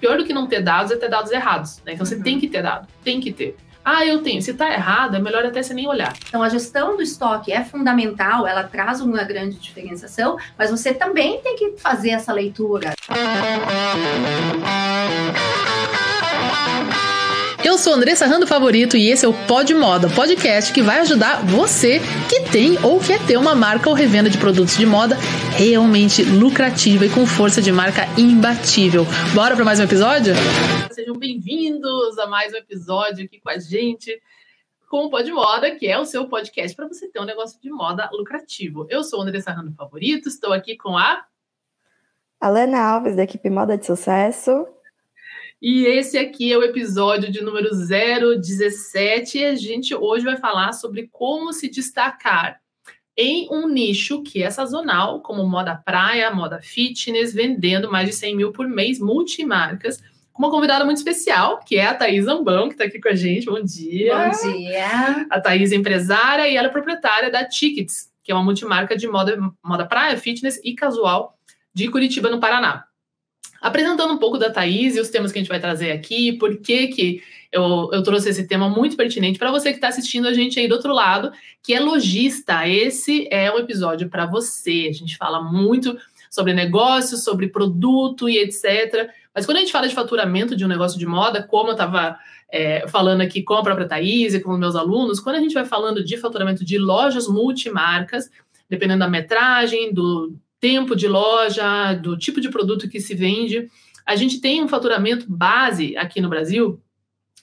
pior do que não ter dados é ter dados errados. Né? Então você uhum. tem que ter dado, tem que ter. Ah, eu tenho. Se está errado, é melhor até você nem olhar. Então, a gestão do estoque é fundamental, ela traz uma grande diferenciação, mas você também tem que fazer essa leitura. Eu sou Andressa Rando Favorito e esse é o Pod Moda, podcast que vai ajudar você que tem ou quer ter uma marca ou revenda de produtos de moda realmente lucrativa e com força de marca imbatível. Bora para mais um episódio? Sejam bem-vindos a mais um episódio aqui com a gente com o Pod Moda, que é o seu podcast para você ter um negócio de moda lucrativo. Eu sou Andressa Rando Favorito, estou aqui com a Alana Alves, da equipe Moda de Sucesso. E esse aqui é o episódio de número 017 e a gente hoje vai falar sobre como se destacar em um nicho que é sazonal, como moda praia, moda fitness, vendendo mais de 100 mil por mês, multimarcas, com uma convidada muito especial, que é a Thaís Ambão, que está aqui com a gente. Bom dia! Bom dia! A Thaís é empresária e ela é proprietária da Tickets, que é uma multimarca de moda, moda praia, fitness e casual de Curitiba, no Paraná apresentando um pouco da Thaís e os temas que a gente vai trazer aqui, por que, que eu, eu trouxe esse tema muito pertinente para você que está assistindo a gente aí do outro lado, que é lojista. Esse é um episódio para você. A gente fala muito sobre negócios, sobre produto e etc. Mas quando a gente fala de faturamento de um negócio de moda, como eu estava é, falando aqui com a própria Thaís e com meus alunos, quando a gente vai falando de faturamento de lojas multimarcas, dependendo da metragem, do, tempo de loja, do tipo de produto que se vende. A gente tem um faturamento base aqui no Brasil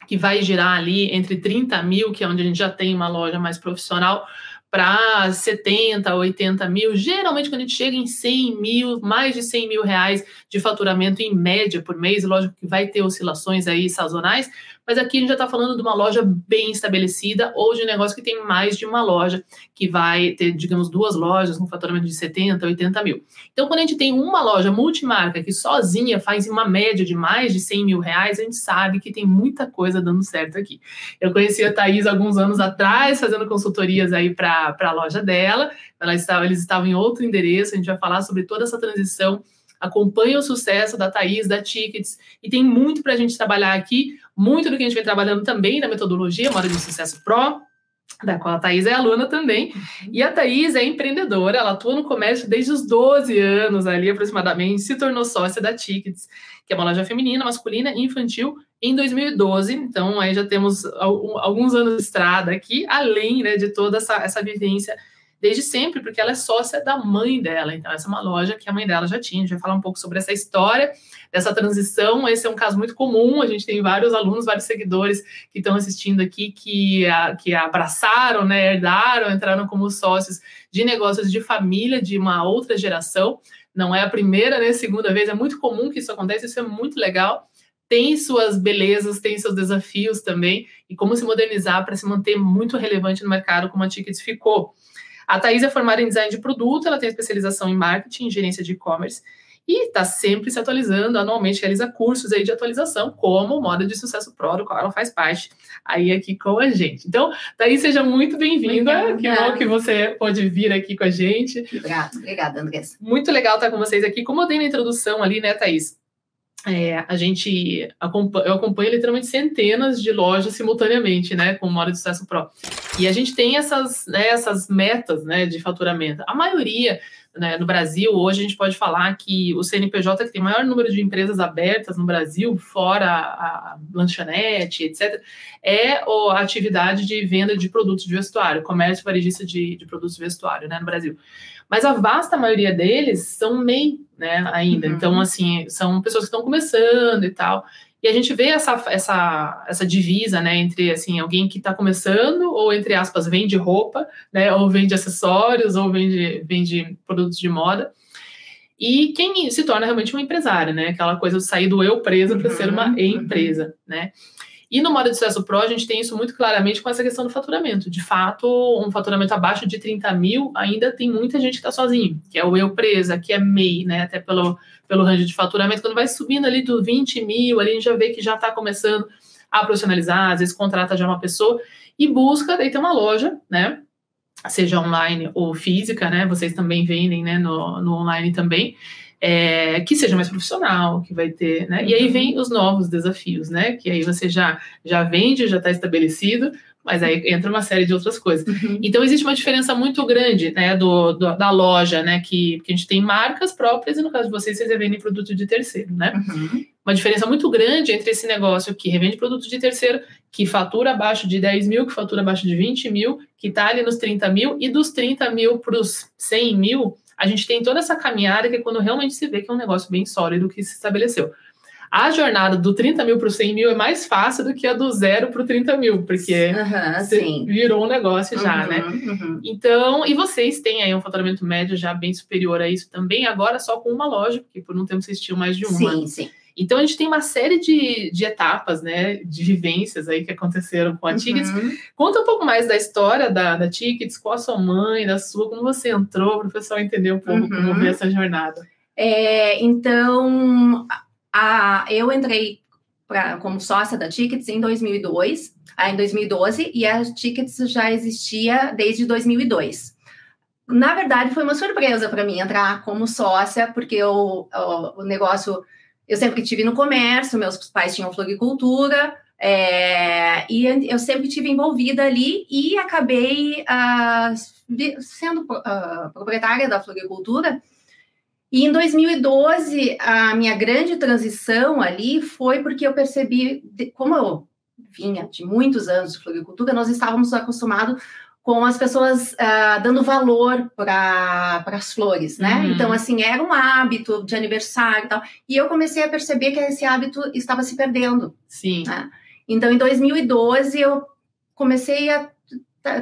que vai girar ali entre 30 mil, que é onde a gente já tem uma loja mais profissional, para 70, 80 mil. Geralmente, quando a gente chega em 100 mil, mais de 100 mil reais de faturamento em média por mês, lógico que vai ter oscilações aí sazonais, mas aqui a gente já está falando de uma loja bem estabelecida ou de um negócio que tem mais de uma loja, que vai ter, digamos, duas lojas com faturamento de 70, 80 mil. Então, quando a gente tem uma loja multimarca que sozinha faz uma média de mais de 100 mil reais, a gente sabe que tem muita coisa dando certo aqui. Eu conheci a Thaís alguns anos atrás, fazendo consultorias aí para a loja dela. Ela estava, eles estavam em outro endereço, a gente vai falar sobre toda essa transição acompanha o sucesso da Thaís, da Tickets, e tem muito para a gente trabalhar aqui, muito do que a gente vem trabalhando também na metodologia Moda de Sucesso Pro, da qual a Thaís é aluna também. E a Thaís é empreendedora, ela atua no comércio desde os 12 anos ali aproximadamente, se tornou sócia da Tickets, que é uma loja feminina, masculina e infantil, em 2012. Então, aí já temos alguns anos de estrada aqui, além né, de toda essa, essa vivência desde sempre, porque ela é sócia da mãe dela. Então, essa é uma loja que a mãe dela já tinha. A gente vai falar um pouco sobre essa história, dessa transição. Esse é um caso muito comum. A gente tem vários alunos, vários seguidores que estão assistindo aqui que, a, que abraçaram, né, herdaram, entraram como sócios de negócios de família de uma outra geração. Não é a primeira, nem a segunda vez. É muito comum que isso aconteça. Isso é muito legal tem suas belezas, tem seus desafios também, e como se modernizar para se manter muito relevante no mercado, como a Tickets ficou. A Thais é formada em design de produto, ela tem especialização em marketing, gerência de e-commerce e está sempre se atualizando, anualmente realiza cursos aí de atualização, como Moda de Sucesso Pro, do qual ela faz parte aí aqui com a gente. Então, Thaís, seja muito bem-vinda, que bom que você pode vir aqui com a gente. Obrigada, obrigada, Andressa. Muito legal estar com vocês aqui. Como eu dei na introdução ali, né, Thaís? É, a gente acompanha, eu acompanho literalmente centenas de lojas simultaneamente, né, com Moda de Sucesso Pro. E a gente tem essas, né, essas metas, né, de faturamento. A maioria, né, no Brasil, hoje a gente pode falar que o CNPJ que tem maior número de empresas abertas no Brasil, fora a, a lanchonete, etc., é a atividade de venda de produtos de vestuário, comércio varejista de, de produtos de vestuário, né, no Brasil. Mas a vasta maioria deles são MEI, né, ainda. Uhum. Então, assim, são pessoas que estão começando e tal. E a gente vê essa, essa, essa divisa, né, entre, assim, alguém que está começando, ou, entre aspas, vende roupa, né, ou vende acessórios, ou vende, vende produtos de moda. E quem se torna realmente uma empresária, né, aquela coisa de sair do eu presa para uhum. ser uma uhum. empresa, né. E no modo de sucesso pro, a gente tem isso muito claramente com essa questão do faturamento. De fato, um faturamento abaixo de 30 mil, ainda tem muita gente que está sozinho, que é o eu presa, que é MEI, né? Até pelo, pelo range de faturamento. Quando vai subindo ali do 20 mil, ali a gente já vê que já está começando a profissionalizar, às vezes contrata já uma pessoa e busca daí ter uma loja, né? Seja online ou física, né? Vocês também vendem, né? No, no online também é, que seja mais profissional, que vai ter, né? E aí vem os novos desafios, né? Que aí você já, já vende, já está estabelecido, mas aí entra uma série de outras coisas. Uhum. Então existe uma diferença muito grande, né, do, do, da loja, né, que, que a gente tem marcas próprias e no caso de vocês, vocês revendem produto de terceiro, né? Uhum. Uma diferença muito grande entre esse negócio que revende produto de terceiro, que fatura abaixo de 10 mil, que fatura abaixo de 20 mil, que está ali nos 30 mil, e dos 30 mil para os 100 mil, a gente tem toda essa caminhada que é quando realmente se vê que é um negócio bem sólido que se estabeleceu a jornada do 30 mil para o 100 mil é mais fácil do que a do zero para o 30 mil, porque uhum, virou um negócio já, uhum, né? Uhum. Então, e vocês têm aí um faturamento médio já bem superior a isso também, agora só com uma loja, porque por um tempo vocês tinham mais de uma. Sim, sim. Então a gente tem uma série de, de etapas, né, de vivências aí que aconteceram com a Tickets. Uhum. Conta um pouco mais da história da, da Tickets, qual a sua mãe, da sua, como você entrou, para o pessoal entender um pouco como uhum. ver essa jornada. É, então, a, eu entrei pra, como sócia da Tickets em 2002, ah, em 2012, e a Tickets já existia desde 2002. Na verdade, foi uma surpresa para mim entrar como sócia, porque o, o, negócio eu sempre tive no comércio, meus pais tinham floricultura, é, e eu sempre tive envolvida ali e acabei uh, sendo uh, proprietária da floricultura. E em 2012, a minha grande transição ali foi porque eu percebi, como eu vinha de muitos anos de floricultura, nós estávamos acostumados com as pessoas uh, dando valor para as flores, né? Uhum. Então, assim, era um hábito de aniversário e tal. E eu comecei a perceber que esse hábito estava se perdendo. Sim. Né? Então, em 2012, eu comecei a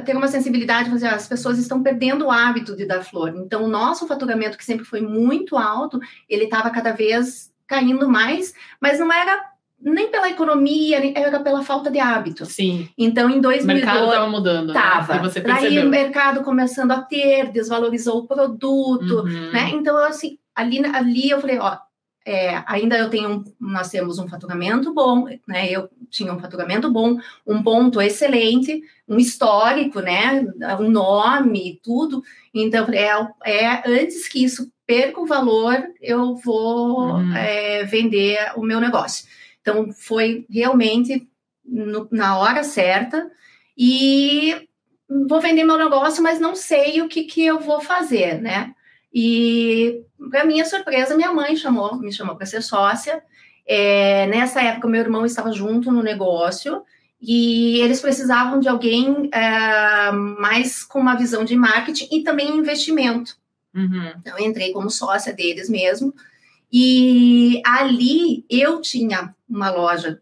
ter uma sensibilidade, fazer, as pessoas estão perdendo o hábito de dar flor. Então, o nosso faturamento, que sempre foi muito alto, ele estava cada vez caindo mais, mas não era nem pela economia, era pela falta de hábito. Sim. Então, em 2012... O mercado estava mudando. Estava. Né? Você Daí o mercado começando a ter, desvalorizou o produto, uhum. né? Então, assim, ali, ali eu falei, ó, é, ainda eu tenho, nós temos um faturamento bom, né? Eu tinha um faturamento bom, um ponto excelente, um histórico, né? Um nome, tudo. Então, é, é antes que isso perca o valor, eu vou uhum. é, vender o meu negócio. Então, foi realmente no, na hora certa e vou vender meu negócio, mas não sei o que, que eu vou fazer, né? E, para minha surpresa, minha mãe chamou, me chamou para ser sócia. É, nessa época, meu irmão estava junto no negócio e eles precisavam de alguém é, mais com uma visão de marketing e também investimento. Uhum. Então, eu entrei como sócia deles mesmo. E ali eu tinha uma loja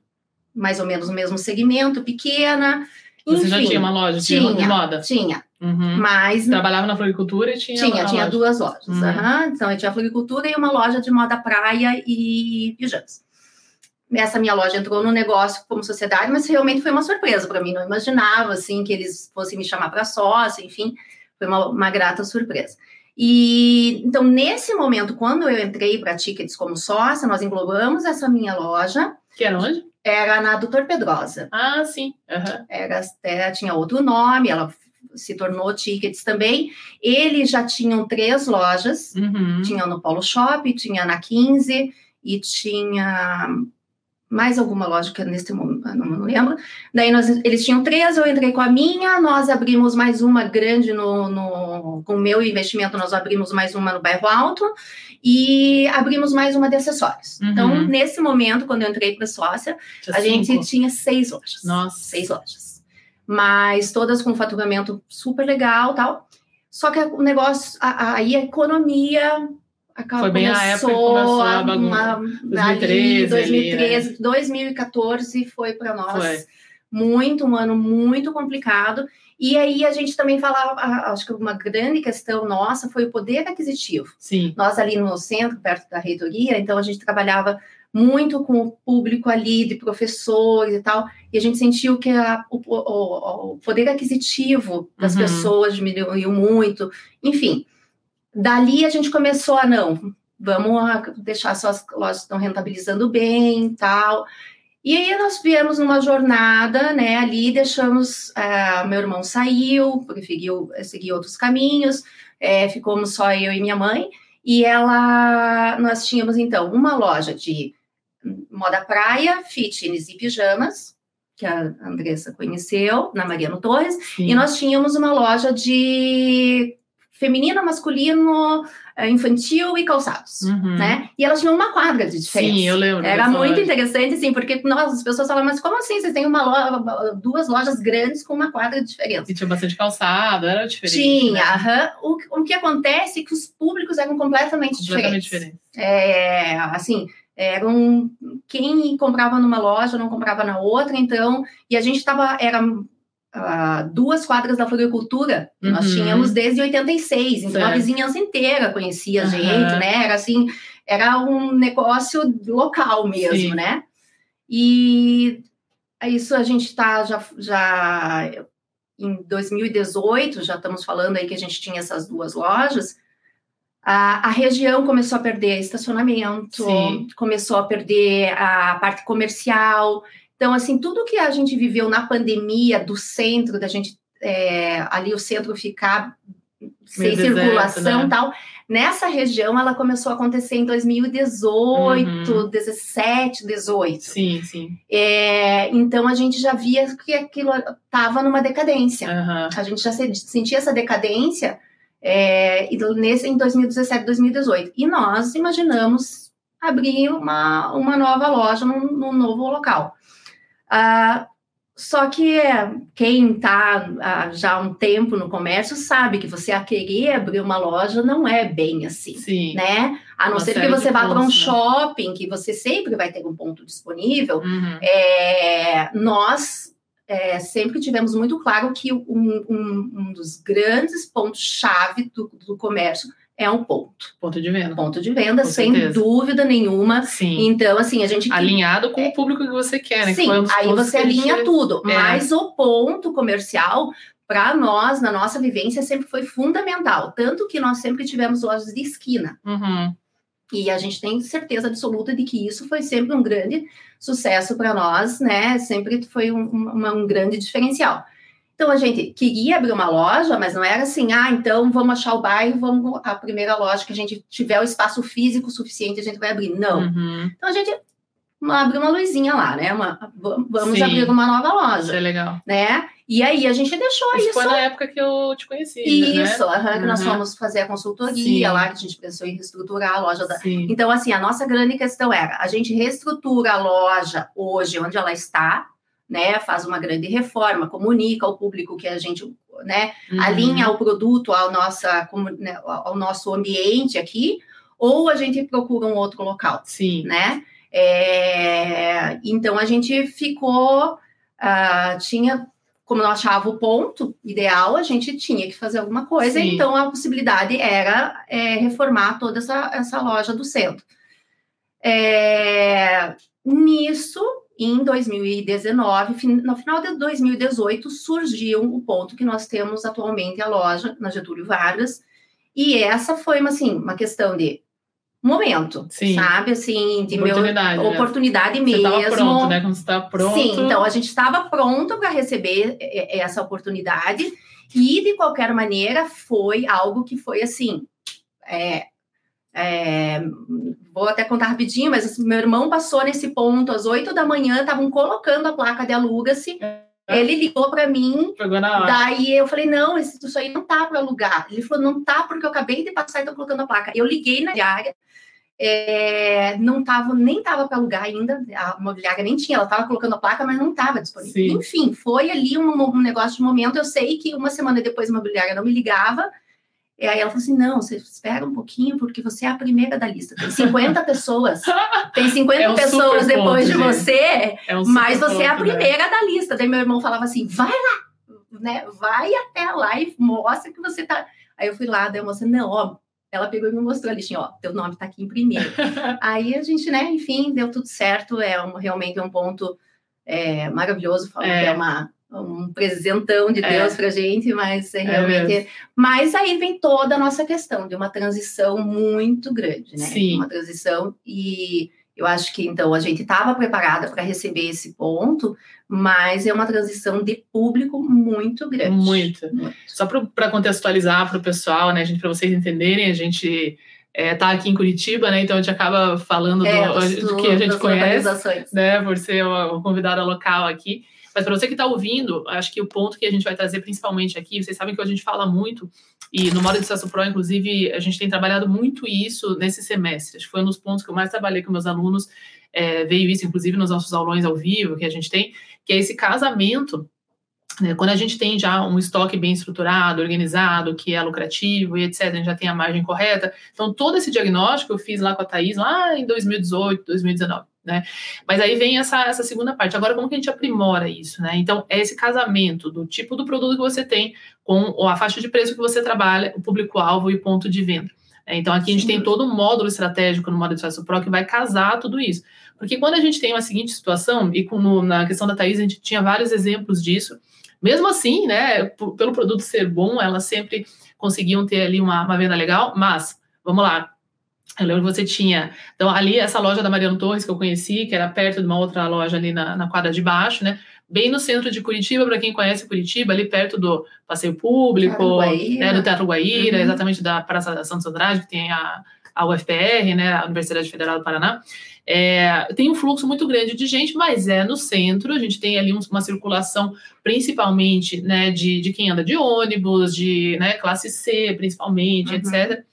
mais ou menos no mesmo segmento, pequena. Você Enfim, já tinha uma loja tinha, de moda? Tinha. Uhum. Mas trabalhava na floricultura e tinha tinha tinha loja. duas lojas. Uhum. Uhum. Então eu tinha a floricultura e uma loja de moda praia e pijamas. Essa minha loja entrou no negócio como sociedade, mas realmente foi uma surpresa para mim. Não imaginava assim que eles fossem me chamar para sócia, enfim, foi uma, uma grata surpresa. E então nesse momento, quando eu entrei para Tickets como sócia, nós englobamos essa minha loja. Que era onde? Era na Doutor Pedrosa. Ah, sim. Uhum. Era, era, tinha outro nome, ela se tornou Tickets também. Eles já tinham três lojas, uhum. tinha no Polo Shop, tinha na 15 e tinha mais alguma loja que nesse momento não, não lembro. Daí nós, eles tinham três, eu entrei com a minha, nós abrimos mais uma grande no, no com o meu investimento, nós abrimos mais uma no bairro Alto e abrimos mais uma de acessórios. Uhum. Então, nesse momento, quando eu entrei para sócia, tinha a cinco. gente tinha seis lojas. Nossa. Seis lojas mas todas com faturamento super legal tal. Só que o negócio, aí a, economia acabou, Foi bem a época que começou a bagunça. 2013, 2013 ali, né? 2014 foi para nós foi. muito, um ano muito complicado. E aí a gente também falava, acho que uma grande questão nossa foi o poder aquisitivo. Sim. Nós ali no centro, perto da reitoria, então a gente trabalhava muito com o público ali, de professores e tal, e a gente sentiu que a, o, o, o, poder aquisitivo das uhum. pessoas diminuiu muito, enfim. Dali a gente começou a, não, vamos deixar só as lojas estão rentabilizando bem tal. E aí nós viemos numa jornada, né, ali deixamos, uh, meu irmão saiu, preferiu seguir outros caminhos, é, ficamos só eu e minha mãe, E ela, nós tínhamos então uma loja de moda praia, fitness e pijamas, que a Andressa conheceu, na Mariano Torres, Sim. e nós tínhamos uma loja de feminino, masculino, eh, infantil e calçados, uhum. né? E elas tinham uma quadra de diferença. Sim, eu lembro. Era muito loja. interessante, assim, porque nós, as pessoas falam, mas como assim? Vocês têm uma loja, duas lojas grandes com uma quadra de diferença. E tinha bastante calçado, era diferente. Tinha, né? o, o que acontece é que os públicos eram completamente, completamente diferentes. diferentes. É, assim, eram quem comprava numa loja não comprava na outra, então, e a gente estava, era uh, duas quadras da floricultura uhum. nós tínhamos desde 86, então certo. a vizinhança inteira conhecia a gente, uhum. né? Era assim, era um negócio local mesmo, Sim. né? E isso a gente está já, já em 2018, já estamos falando aí que a gente tinha essas duas lojas. A, a região começou a perder estacionamento, Sim. começou a perder a parte comercial. Então, assim, tudo que a gente viveu na pandemia do centro, da gente é, ali o centro ficar sem deserto, circulação e né? tal, nessa região ela começou a acontecer em 2018, uhum. 17, 18. Sim, sim. É, então a gente já via que aquilo estava numa decadência. Uhum. A gente já sentia essa decadência é, nesse, em 2017, 2018. E nós imaginamos abrir uma, uma nova loja num, num novo local. Ah, só que quem está ah, já há um tempo no comércio sabe que você a querer abrir uma loja não é bem assim, Sim. né? A não uma ser que você vá para um né? shopping, que você sempre vai ter um ponto disponível. Uhum. É, nós é, sempre tivemos muito claro que um, um, um dos grandes pontos-chave do, do comércio é um ponto. Ponto de venda. Ponto de venda, com sem certeza. dúvida nenhuma. Sim. Então, assim, a gente. Alinhado com é, o público que você quer, né? Sim, aí você alinha gente... tudo. É. Mas o ponto comercial, para nós, na nossa vivência, sempre foi fundamental. Tanto que nós sempre tivemos lojas de esquina. Uhum. E a gente tem certeza absoluta de que isso foi sempre um grande sucesso para nós, né? Sempre foi um, um, um grande diferencial. Então a gente queria abrir uma loja, mas não era assim, ah, então vamos achar o bairro, vamos a primeira loja que a gente tiver o espaço físico suficiente, a gente vai abrir. Não. Uhum. Então a gente abriu uma luzinha lá, né? Uma, vamos Sim. abrir uma nova loja. Isso é legal. Né? E aí a gente deixou isso. Isso foi na época que eu te conheci. Isso, né? uhum, que nós uhum. fomos fazer a consultoria Sim. lá, que a gente pensou em reestruturar a loja. Da... Então, assim, a nossa grande questão era: a gente reestrutura a loja hoje onde ela está, né, faz uma grande reforma, comunica ao público que a gente, né, uhum. alinha o produto ao, nossa, né, ao nosso ambiente aqui, ou a gente procura um outro local, Sim. né? É, então a gente ficou, uh, tinha, como não achava o ponto ideal, a gente tinha que fazer alguma coisa, Sim. então a possibilidade era é, reformar toda essa, essa loja do centro. É, nisso, em 2019, no final de 2018, surgiu o ponto que nós temos atualmente a loja na Getúlio Vargas, e essa foi uma, assim, uma questão de momento, Sim. sabe? Assim, de oportunidade, meu, oportunidade mesmo. Você estava pronto, né? Quando você estava pronto. Sim, então a gente estava pronto para receber essa oportunidade, e de qualquer maneira foi algo que foi assim. É, é, vou até contar rapidinho, mas assim, meu irmão passou nesse ponto às oito da manhã, estavam colocando a placa de aluga-se. É. Ele ligou para mim, daí eu falei: não, isso aí não tá para alugar. Ele falou: não tá, porque eu acabei de passar e tô colocando a placa. Eu liguei na diária, é, não tava, nem tava para alugar ainda, a imobiliária nem tinha, ela tava colocando a placa, mas não estava disponível. Sim. Enfim, foi ali um, um negócio de momento. Eu sei que uma semana depois a imobiliária não me ligava e aí ela falou assim: não, você espera um pouquinho, porque você é a primeira da lista. Tem 50 pessoas. Tem 50 é um pessoas depois ponto, de você, é um mas você ponto, é a né? primeira né? da lista. Daí meu irmão falava assim: vai lá, né? Vai até lá e mostra que você tá. Aí eu fui lá, daí a moça, não, ó, ela pegou e me mostrou a listinha, ó, teu nome tá aqui em primeiro. aí a gente, né, enfim, deu tudo certo. É um, realmente um ponto é, maravilhoso. Falo é. que é uma um presentão de Deus é. para gente, mas é, é realmente. É mas aí vem toda a nossa questão de uma transição muito grande, né? Sim. Uma transição e eu acho que então a gente estava preparada para receber esse ponto, mas é uma transição de público muito grande. Muito. muito. Só para contextualizar para o pessoal, né, gente, para vocês entenderem, a gente é, tá aqui em Curitiba, né? Então a gente acaba falando é, do, do, que a gente conhece, né? Por ser uma convidada local aqui. Mas para você que está ouvindo, acho que o ponto que a gente vai trazer principalmente aqui, vocês sabem que a gente fala muito, e no modo de acesso pro, inclusive, a gente tem trabalhado muito isso nesse semestre. Acho que foi um dos pontos que eu mais trabalhei com meus alunos, é, veio isso, inclusive, nos nossos aulões ao vivo que a gente tem, que é esse casamento né, quando a gente tem já um estoque bem estruturado, organizado, que é lucrativo e etc., a gente já tem a margem correta. Então, todo esse diagnóstico eu fiz lá com a Thaís, lá em 2018, 2019. Né? Mas aí vem essa, essa segunda parte. Agora, como que a gente aprimora isso? Né? Então, é esse casamento do tipo do produto que você tem com a faixa de preço que você trabalha, o público-alvo e o ponto de venda. Né? Então, aqui a gente Sim. tem todo um módulo estratégico no módulo de Sucesso Pro que vai casar tudo isso. Porque quando a gente tem uma seguinte situação, e no, na questão da Thaís, a gente tinha vários exemplos disso, mesmo assim, né, pelo produto ser bom, elas sempre conseguiam ter ali uma, uma venda legal, mas, vamos lá, eu lembro que você tinha. Então, ali, essa loja da Mariano Torres que eu conheci, que era perto de uma outra loja ali na, na quadra de baixo, né? Bem no centro de Curitiba, para quem conhece Curitiba, ali perto do Passeio Público, né, do Teatro Guaíra, uhum. exatamente da Praça Santos Andrade, que tem a, a UFPR, né, a Universidade Federal do Paraná. É, tem um fluxo muito grande de gente, mas é no centro, a gente tem ali uma circulação principalmente né, de, de quem anda de ônibus, de né, classe C, principalmente, uhum. etc.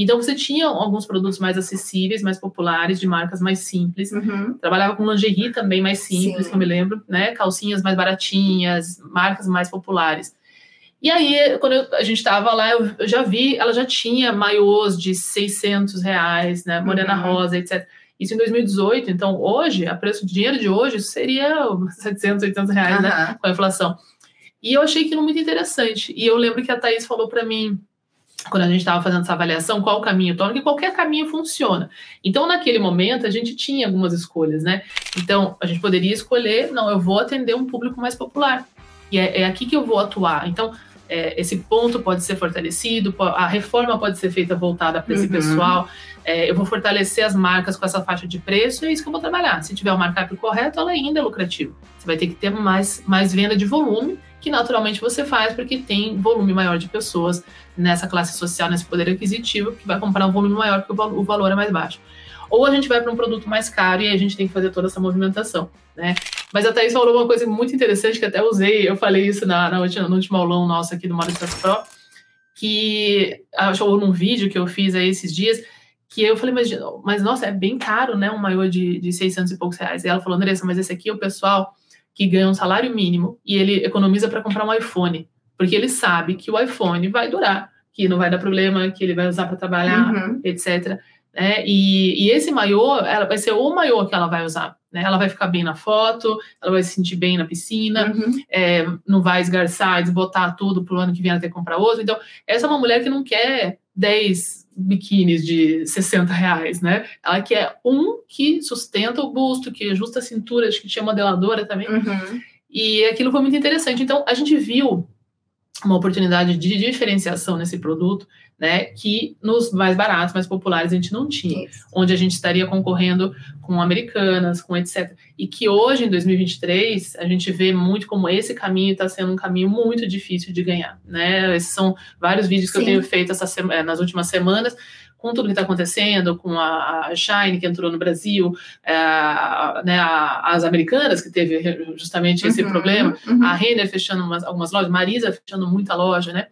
Então você tinha alguns produtos mais acessíveis, mais populares, de marcas mais simples. Uhum. Trabalhava com lingerie também mais simples, Sim. que eu me lembro, né? Calcinhas mais baratinhas, marcas mais populares. E aí, quando eu, a gente estava lá, eu, eu, já vi, ela já tinha maiôs de 600 reais, né? Morena uhum. Rosa, etc. Isso em 2018. Então, hoje, a preço de dinheiro de hoje, seria 700, 800 reais, uhum. né? Com a inflação. E eu achei aquilo muito interessante. E eu lembro que a Thaís falou para mim, quando a gente estava fazendo essa avaliação, qual o caminho toma, que qualquer caminho funciona. Então, naquele momento, a gente tinha algumas escolhas, né? Então, a gente poderia escolher, não, eu vou atender um público mais popular. E é, é aqui que eu vou atuar. Então, é, esse ponto pode ser fortalecido, a reforma pode ser feita voltada para esse uhum. pessoal. É, eu vou fortalecer as marcas com essa faixa de preço, é isso que eu vou trabalhar. Se tiver o markup correto, ela ainda é lucrativa. Você vai ter que ter mais, mais venda de volume que naturalmente você faz porque tem volume maior de pessoas nessa classe social, nesse poder aquisitivo, que vai comprar um volume maior porque o valor é mais baixo. Ou a gente vai para um produto mais caro e a gente tem que fazer toda essa movimentação, né? Mas a Thaís falou uma coisa muito interessante que até usei, eu falei isso na, na última, no último aulão nosso aqui do Maurício Pro, que achou num vídeo que eu fiz aí esses dias, que eu falei, mas, mas nossa, é bem caro, né? Um maiô de, de 600 e poucos reais. E ela falou, Andressa, mas esse aqui é o pessoal que ganha um salário mínimo e ele economiza para comprar um iPhone, porque ele sabe que o iPhone vai durar, que não vai dar problema, que ele vai usar para trabalhar, uhum. etc. É, e, e, esse maiô, ela vai ser o maiô que ela vai usar. Né? Ela vai ficar bem na foto, ela vai se sentir bem na piscina, uhum. é, não vai esgarçar, desbotar tudo para o ano que vem ela ter que comprar outro. Então, essa é uma mulher que não quer 10 biquínis de 60 reais, né? Ela quer um que sustenta o busto, que ajusta a cintura, acho que tinha modeladora também. Uhum. E aquilo foi muito interessante. Então, a gente viu uma oportunidade de diferenciação nesse produto, né, que nos mais baratos, mais populares a gente não tinha, Isso. onde a gente estaria concorrendo com americanas, com etc. E que hoje, em 2023, a gente vê muito como esse caminho está sendo um caminho muito difícil de ganhar, né? Esses são vários vídeos que Sim. eu tenho feito essa eh, nas últimas semanas, com tudo que está acontecendo, com a, Shine que entrou no Brasil, é, né, a, as americanas que teve justamente esse uhum, problema, uhum. a Renner fechando umas, algumas lojas, Marisa fechando muita loja, né?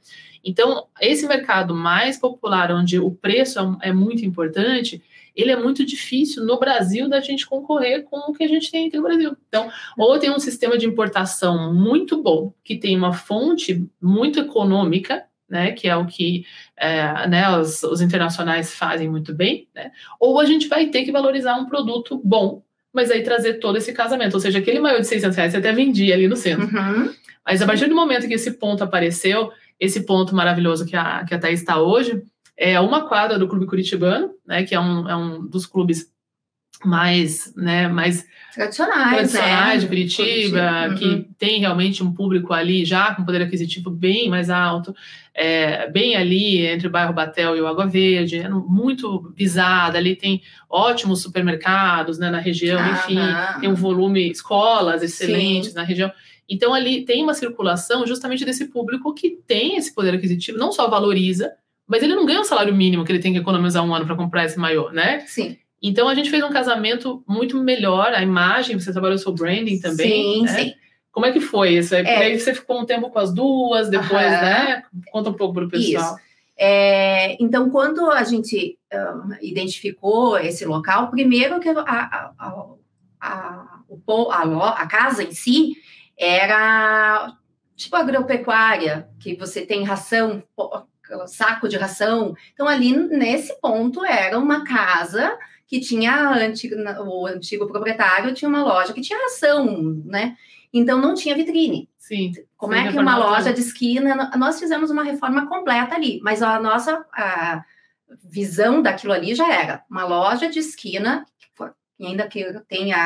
Então, esse mercado mais popular, onde o preço é, é muito importante, ele é muito difícil no Brasil da gente concorrer com o que a gente tem aqui no Brasil. Então, ou tem um sistema de importação muito bom, que tem uma fonte muito econômica, né, que é o que é, né, os, os, internacionais fazem muito bem, né, ou a gente vai ter que valorizar um produto bom, mas aí trazer todo esse casamento, ou seja, aquele maior de 600 reais você até vendia ali no centro. Uhum. Mas a partir do momento que esse ponto apareceu, esse ponto maravilhoso que a, que a Thaís está hoje, é uma quadra do Clube Curitibano, né, que é um, é um dos clubes mais, né, mais tradicionais, tradicionais é, de Curitiba, uhum. que tem realmente um público ali já com poder aquisitivo bem mais alto, é, bem ali entre o bairro Batel e o Água Verde, é muito visada, ali tem ótimos supermercados né, na região, ah, enfim, tem um volume, escolas excelentes Sim. na região. Então ali tem uma circulação justamente desse público que tem esse poder aquisitivo, não só valoriza, mas ele não ganha o salário mínimo que ele tem que economizar um ano para comprar esse maiô, né? Sim. Então a gente fez um casamento muito melhor, a imagem, você trabalhou seu branding também. Sim, né? sim. Como é que foi isso? Aí, É. aí você ficou um tempo com as duas, depois, né? Conta um pouco para o pessoal. Isso. É, então, quando a gente ah, identificou esse local, primeiro que a, a, a, a, a casa em si era tipo agropecuária, que você tem ração, saco de ração. Então, ali nesse ponto era uma casa que tinha a antiga- o antigo proprietário tinha uma loja que tinha ração, né? Então não tinha vitrine. Sim. Como é que uma loja tudo. de esquina. Nós fizemos uma reforma completa ali, mas a nossa a visão daquilo ali já era uma loja de esquina, e ainda que tem a-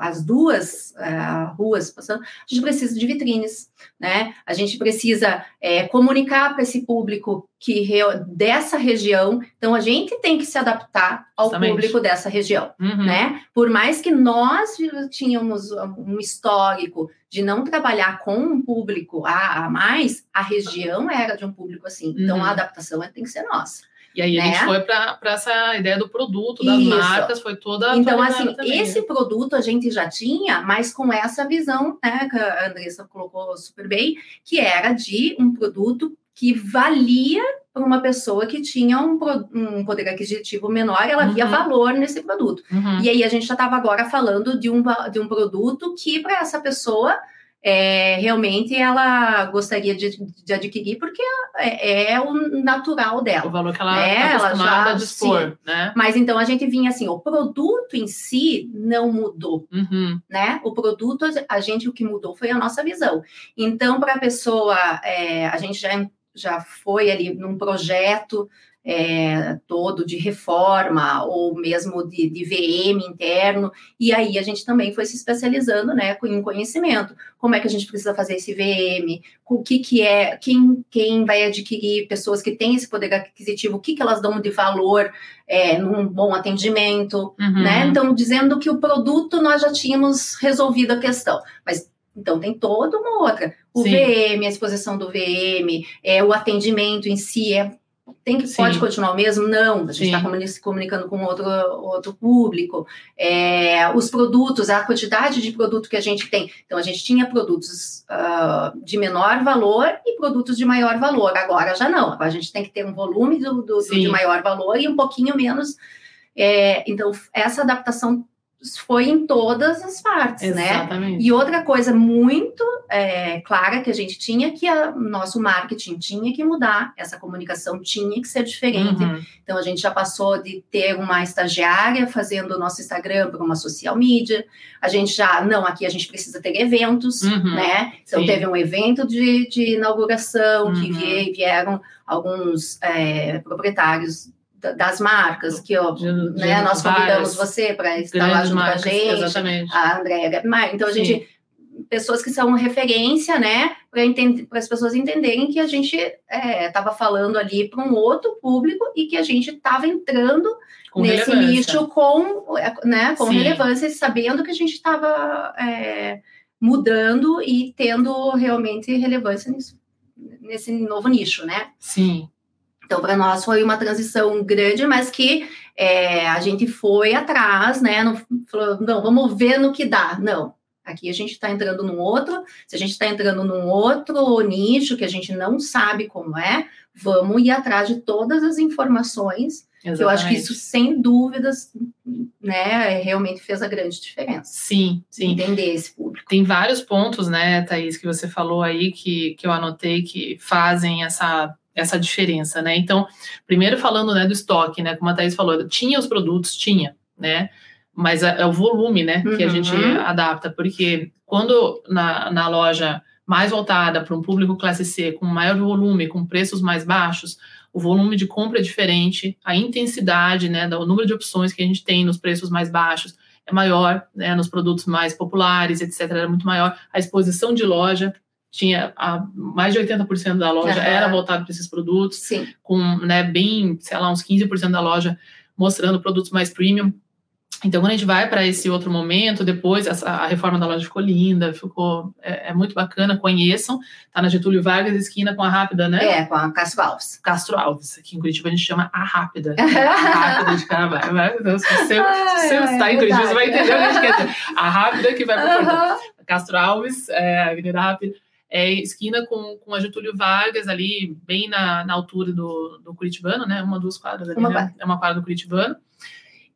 a- as duas ah, ruas passando, a gente precisa de vitrines, né? A gente precisa é, comunicar para esse público que re- dessa região, então a gente tem que se adaptar ao Justamente. público dessa região Uhum. né? Por mais que nós tínhamos um histórico de não trabalhar com um público a, a mais, a região era de um público assim. Então Uhum. a adaptação tem que ser nossa. E aí a né? gente foi para essa ideia do produto, das Isso. marcas, foi toda Então, assim, também, esse né? produto a gente já tinha, mas com essa visão, né, que a Andressa colocou super bem, que era de um produto que valia para uma pessoa que tinha um, um poder aquisitivo menor, ela via Uhum. valor nesse produto. Uhum. E aí a gente já estava agora falando de um, de um produto que para essa pessoa é, realmente ela gostaria de, de adquirir porque é, é o natural O dela. valor que ela né, está ela já- a dispor, né? Mas então a gente vinha assim, o produto em si não mudou, Uhum. né? O produto, a gente o que mudou foi a nossa visão. Então, para a pessoa, é, a gente já, já foi ali num projeto é, todo de reforma ou mesmo de, de VM interno, e aí a gente também foi se especializando, né, em conhecimento. Como é que a gente precisa fazer esse VM, o que que é, quem, quem vai adquirir, pessoas que têm esse poder aquisitivo, o que que elas dão de valor é, num bom atendimento, Uhum. né? Então, dizendo que o produto nós já tínhamos resolvido a questão. Mas então tem toda uma outra. O Sim. VM, a exposição do VM, é, o atendimento em si é. Tem que, Sim. pode continuar o mesmo? Não, a gente está se comunicando com outro, outro público. É, os produtos, a quantidade de produto que a gente tem. Então, a gente tinha produtos ah, de menor valor e produtos de maior valor. Agora já não. Agora a gente tem que ter um volume do, do- do de maior valor e um pouquinho menos. É, então, essa adaptação foi em todas as partes, né? Exatamente. E outra coisa muito é, clara que a gente tinha que o nosso marketing tinha que mudar, essa comunicação tinha que ser diferente. Uhum. Então a gente já passou de ter uma estagiária fazendo o nosso Instagram para uma social media. A gente já, não, aqui a gente precisa ter eventos, Uhum. né? Então Sim. teve um evento de, de inauguração que Uhum. vie- vieram alguns é, proprietários das marcas que ó, De- de né, nós convidamos você para estar lá junto marcas, com a gente exatamente. a Andréia Gabmar. Então, a Sim. gente. Pessoas que são referência, né? Para as pessoas entenderem que a gente estava falando ali para um outro público e que a gente estava entrando Com nesse nicho com, é, né, com Sim. relevância, sabendo que a gente estava é, mudando e tendo realmente relevância nisso, nesse novo nicho, né? Sim. Então, para nós foi uma transição grande, mas que é, a gente foi atrás, né? Não, falou, não, vamos ver no que dá. Não. Aqui a gente está entrando num outro, se a gente está entrando num outro nicho que a gente não sabe como é, vamos ir atrás de todas as informações. que Eu acho que exatamente. isso, sem dúvidas, né, realmente fez a grande diferença. Sim, sim. Entender esse público. Tem vários pontos, né, Thaís, que você falou aí que, que eu anotei que fazem essa, essa diferença, né? Então, primeiro falando né, do estoque, né? Como a Thaís falou, tinha os produtos, tinha, né? Mas é, é o volume, né, que a Uhum. gente adapta, porque quando na, na loja mais voltada para um público classe C, com maior volume, com preços mais baixos, o volume de compra é diferente, a intensidade, né, do número de opções que a gente tem nos preços mais baixos é maior, né, nos produtos mais populares, etc., era muito maior. A exposição de loja tinha a, mais de 80% da loja Aham. era voltado para esses produtos, Sim. com, né, bem, sei lá, uns 15% da loja mostrando produtos mais premium. Então, quando a gente vai para esse outro momento, depois essa, a reforma da loja ficou linda, ficou é, é, muito bacana, conheçam. Tá na Getúlio Vargas, esquina com a Rápida, né? É, com a Castro Alves. Castro Alves. Aqui em Curitiba a gente chama a Rápida. a Rápida de Carnaval. Então, se você, ai, se você está em Curitiba, você vai entender o que a gente quer dizer. A Rápida que vai para o uhum. Castro Alves, é, Avenida Rápida. É esquina com, com a Getúlio Vargas, ali bem na, na altura do, do Curitibano, né? Uma, duas quadras ali, uma né? É uma quadra do Curitibano.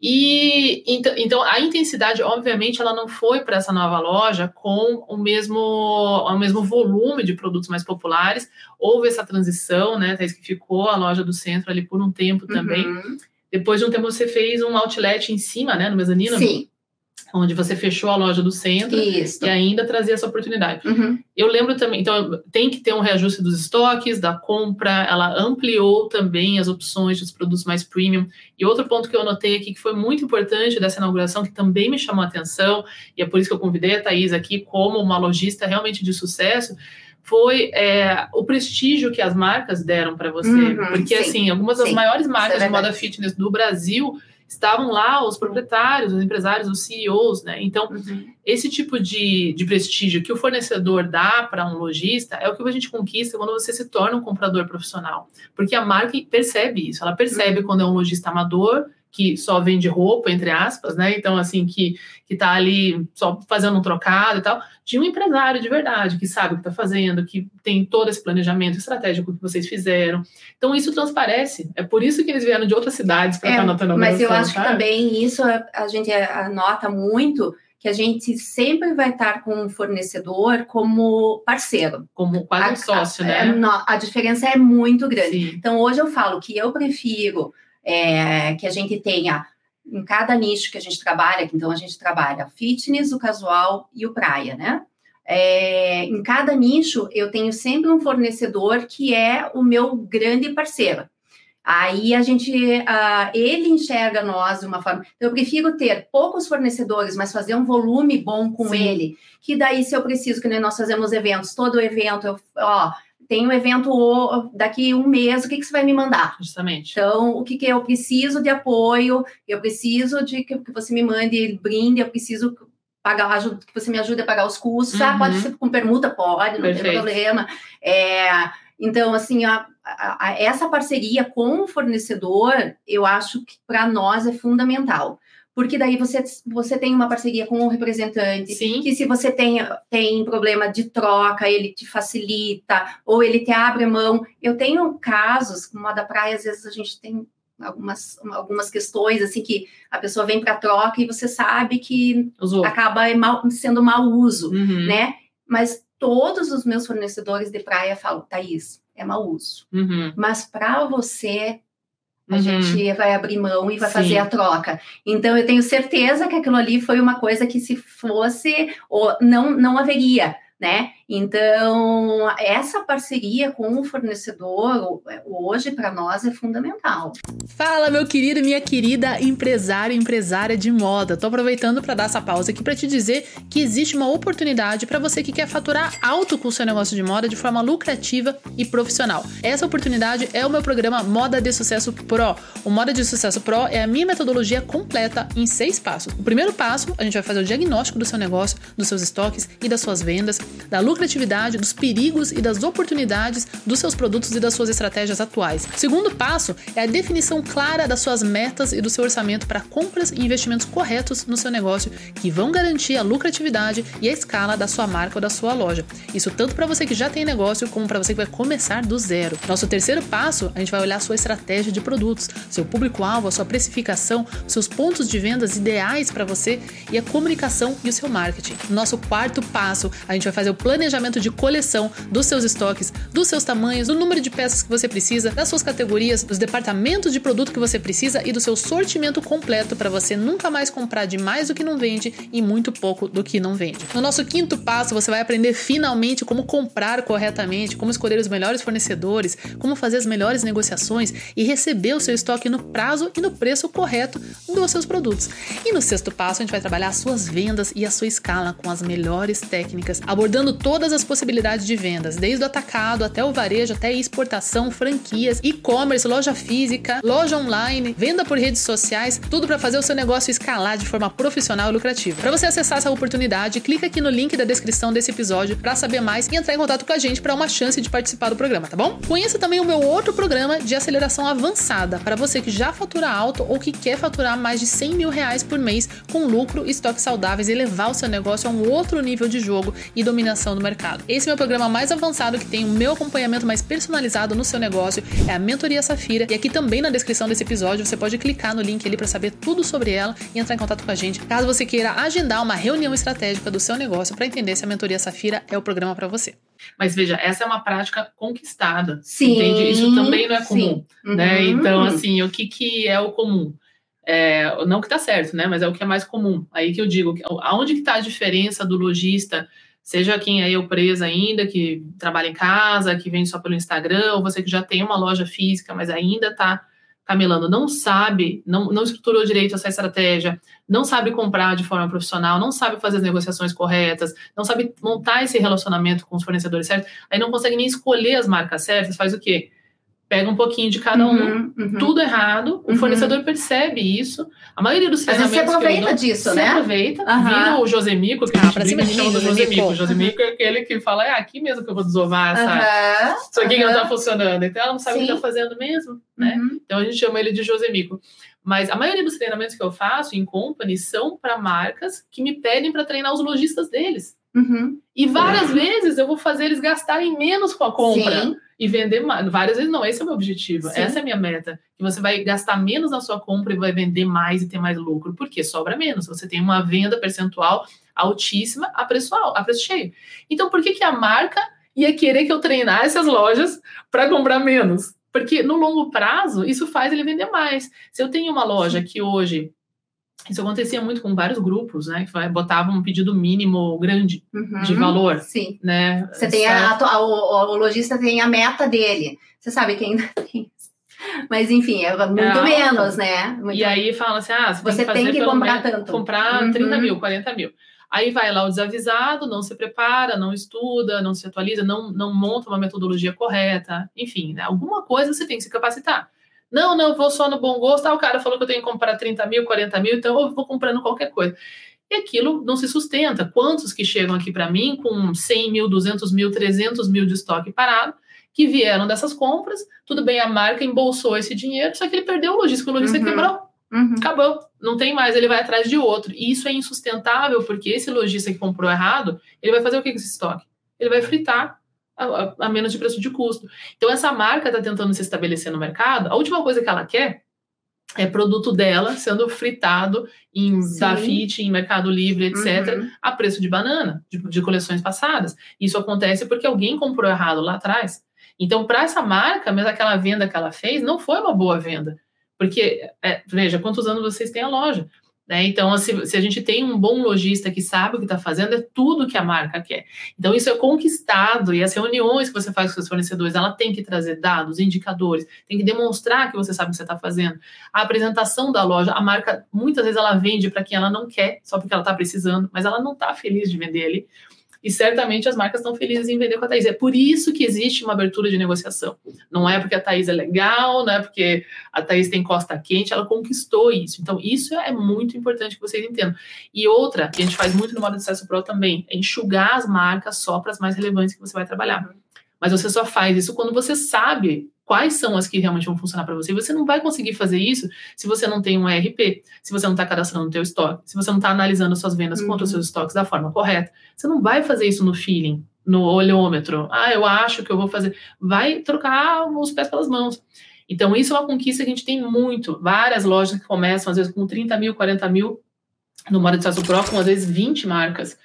E então, então, a intensidade, obviamente, ela não foi para essa nova loja com o mesmo, o mesmo volume de produtos mais populares. Houve essa transição, né? Thais, que ficou a loja do centro ali por um tempo também. Uhum. Depois de um tempo, você fez um outlet em cima, né? No mezanino. Sim onde você fechou a loja do centro Isso. e ainda trazia essa oportunidade. Uhum. Eu lembro também, então tem que ter um reajuste dos estoques, da compra, ela ampliou também as opções dos produtos mais premium. E outro ponto que eu anotei aqui que foi muito importante dessa inauguração, que também me chamou a atenção, e é por isso que eu convidei a Thaís aqui como uma lojista realmente de sucesso, foi é, o prestígio que as marcas deram para você. Uhum, Porque, sim, assim, algumas das sim, maiores é marcas de moda fitness do Brasil estavam lá os proprietários, os empresários, os CEOs, né? Então, uhum. esse tipo de, de prestígio que o fornecedor dá para um lojista é o que a gente conquista quando você se torna um comprador profissional. Porque a marca percebe isso, ela percebe uhum. quando é um lojista amador que só vende roupa, entre aspas, né? Então, assim, que, que tá ali só fazendo um trocado e tal, de um empresário de verdade, que sabe o que está fazendo, que tem todo esse planejamento estratégico que vocês fizeram. Então, isso transparece. É por isso que eles vieram de outras cidades para é, estar anotando Mas eu acho que também isso a gente anota muito que a gente sempre vai estar com um fornecedor como parceiro. Como quase a, um sócio, a, né? A, a diferença é muito grande. Sim. Então, hoje eu falo que eu prefiro é, que a gente tenha em cada nicho que a gente trabalha, então a gente trabalha fitness, o casual e o praia, né? É, em cada nicho eu tenho sempre um fornecedor que é o meu grande parceiro. Aí a gente, uh, ele enxerga nós de uma forma. Eu prefiro ter poucos fornecedores, mas fazer um volume bom com Sim. ele. Que daí, se eu preciso, que nós fazemos eventos, todo evento, eu, ó, tem um evento daqui um mês, o que, que você vai me mandar? Justamente. Então, o que, que eu preciso de apoio, eu preciso de que, que você me mande brinde, eu preciso pagar, ajuda, que você me ajude a pagar os custos. Ah, Uhum. pode ser com permuta? Pode, não tem Perfeito. problema. É, então, assim, a- a- a- essa parceria com o fornecedor, eu acho que para nós é fundamental. Porque daí você, você tem uma parceria com o representante, Sim. que se você tem, tem problema de troca, ele te facilita, ou ele te abre mão. Eu tenho casos, como a da praia, às vezes a gente tem algumas, algumas questões, assim, que a pessoa vem para troca e você sabe que Usou. acaba é sendo mau uso, Uhum. né? Mas todos os meus fornecedores de praia falam, Thaís, é mau uso. Uhum. Mas para você, a Uhum. gente vai abrir mão e vai Sim. fazer a troca. Então, eu tenho certeza que aquilo ali foi uma coisa que se fosse, ou não, não haveria, né? Então, essa parceria com o fornecedor, hoje, para nós, é fundamental. Fala, meu querido minha querida empresário e empresária de moda. Tô aproveitando para dar essa pausa aqui para te dizer que existe uma oportunidade para você que quer faturar alto com o seu negócio de moda de forma lucrativa e profissional. Essa oportunidade é o meu programa Moda de Sucesso Pro. O Moda de Sucesso Pro é a minha metodologia completa em seis passos. O primeiro passo, a gente vai fazer o diagnóstico do seu negócio, dos seus estoques e das suas vendas, da lucratividade, dos perigos e das oportunidades dos seus produtos e das suas estratégias atuais. O segundo passo é a definição clara das suas metas e do seu orçamento para compras e investimentos corretos no seu negócio que vão garantir a lucratividade e a escala da sua marca ou da sua loja. Isso tanto para você que já tem negócio como para você que vai começar do zero. Nosso terceiro passo, a gente vai olhar a sua estratégia de produtos, seu público-alvo, a sua precificação, seus pontos de vendas ideais para você e a comunicação e o seu marketing. Nosso quarto passo, a gente vai fazer o planejamento de coleção dos seus estoques, dos seus tamanhos, do número de peças que você precisa, das suas categorias, dos departamentos de produto que você precisa e do seu sortimento completo para você nunca mais comprar de mais do que não vende e muito pouco do que não vende. No nosso quinto passo, você vai aprender finalmente como comprar corretamente, como escolher os melhores fornecedores, como fazer as melhores negociações e receber o seu estoque no prazo e no preço correto dos seus produtos. E no sexto passo, a gente vai trabalhar as suas vendas e a sua escala com as melhores técnicas, abordando todas as possibilidades de vendas, desde o atacado até o varejo, até exportação, franquias, e-commerce, loja física, loja online, venda por redes sociais, tudo para fazer o seu negócio escalar de forma profissional e lucrativa. Para você acessar essa oportunidade, clica aqui no link da descrição desse episódio para saber mais e entrar em contato com a gente para uma chance de participar do programa, tá bom? Conheça também o meu outro programa de aceleração avançada para você que já fatura alto ou que quer faturar mais de 100 mil reais por mês com lucro, estoques saudáveis e levar o seu negócio a um outro nível de jogo e dominação do mercado. Esse é o meu programa mais avançado que tem o meu acompanhamento mais personalizado no seu negócio, é a Mentoria Safira. E aqui também na descrição desse episódio você pode clicar no link ali para saber tudo sobre ela e entrar em contato com a gente, caso você queira agendar uma reunião estratégica do seu negócio para entender se a Mentoria Safira é o programa para você. Mas veja, essa é uma prática conquistada. Sim, entende? Isso também não é comum. Né? Uhum. Então, assim, o que, que é o comum? É, não que está certo, né? Mas é o que é mais comum. Aí que eu digo, aonde que está a diferença do lojista, seja quem é eu presa ainda, que trabalha em casa, que vende só pelo Instagram, ou você que já tem uma loja física, mas ainda está camelando, não sabe, não, não estruturou direito essa estratégia, não sabe comprar de forma profissional, não sabe fazer as negociações corretas, não sabe montar esse relacionamento com os fornecedores certos, aí não consegue nem escolher as marcas certas, faz o quê? Pega um pouquinho de cada um, uhum, uhum. tudo errado, o uhum. fornecedor percebe isso. A maioria dos treinamentos vezes você aproveita disso, se né? aproveita, uhum. vira o Josemico, que ah, a gente brinca, chama do Josemico. O Josemico é aquele que fala, é aqui mesmo que eu vou desovar essa, isso aqui que não tá funcionando. Então ela não sabe Sim. o que tá fazendo mesmo, né? Uhum. Então a gente chama ele de Josemico. Mas a maioria dos treinamentos que eu faço em company são para marcas que me pedem para treinar os lojistas deles. Uhum. E várias vezes eu vou fazer eles gastarem menos com a compra. Sim e vender mais. Várias vezes não, esse é o meu objetivo, Sim. essa é a minha meta. Que você vai gastar menos na sua compra e vai vender mais e ter mais lucro, porque sobra menos. Você tem uma venda percentual altíssima a preço, a preço cheio. Então, por que, que a marca ia querer que eu treinasse as lojas para comprar menos? Porque no longo prazo, isso faz ele vender mais. Se eu tenho uma loja que hoje isso acontecia muito com vários grupos, né? Que botavam um pedido mínimo grande uhum, de valor. Sim. Né? Você tem a, a, o, o lojista tem a meta dele. Você sabe quem tem. Mas enfim, é muito é menos, né? Muito... E aí fala assim: ah, você, você tem que, tem que comprar tanto. Comprar uhum. 30 mil, 40 mil. Aí vai lá o desavisado, não se prepara, não estuda, não se atualiza, não, não monta uma metodologia correta, enfim, né? alguma coisa você tem que se capacitar. Não, não, vou só no bom gosto. Ah, o cara falou que eu tenho que comprar 30 mil, 40 mil, então eu vou comprando qualquer coisa. E aquilo não se sustenta. Quantos que chegam aqui para mim com 100 mil, 200 mil, 300 mil de estoque parado, que vieram dessas compras, tudo bem, a marca embolsou esse dinheiro, só que ele perdeu o logístico, o logístico uhum. quebrou. Uhum. Acabou, não tem mais, ele vai atrás de outro. E isso é insustentável, porque esse lojista que comprou errado, ele vai fazer o que com esse estoque? Ele vai fritar a, a, menos de preço de custo. Então, essa marca está tentando se estabelecer no mercado. A última coisa que ela quer é produto dela sendo fritado em Dafit, em Mercado Livre, etc., uhum. a preço de banana, de, de, coleções passadas. Isso acontece porque alguém comprou errado lá atrás. Então, para essa marca, mesmo aquela venda que ela fez, não foi uma boa venda. Porque, é, veja, quantos anos vocês têm a loja? Né? Então, se, se, a gente tem um bom lojista que sabe o que está fazendo, é tudo que a marca quer. Então, isso é conquistado e as reuniões que você faz com seus fornecedores, ela tem que trazer dados, indicadores, tem que demonstrar que você sabe o que você está fazendo. A apresentação da loja, a marca, muitas vezes ela vende para quem ela não quer, só porque ela está precisando, mas ela não está feliz de vender ali e certamente as marcas estão felizes em vender com a Thaís. É por isso que existe uma abertura de negociação. Não é porque a Thaís é legal, não é porque a Thaís tem costa quente, ela conquistou isso. Então, isso é muito importante que vocês entendam. E outra, que a gente faz muito no modo de acesso pro também, é enxugar as marcas só para as mais relevantes que você vai trabalhar. Mas você só faz isso quando você sabe quais são as que realmente vão funcionar para você. Você não vai conseguir fazer isso se você não tem um ERP, se você não está cadastrando o teu estoque, se você não está analisando suas vendas uhum. contra os seus estoques da forma correta. Você não vai fazer isso no feeling, no olhômetro. Ah, eu acho que eu vou fazer. Vai trocar os pés pelas mãos. Então, isso é uma conquista que a gente tem muito. Várias lojas que começam, às vezes, com 30 mil, 40 mil no modo de Pro, com às vezes 20 marcas.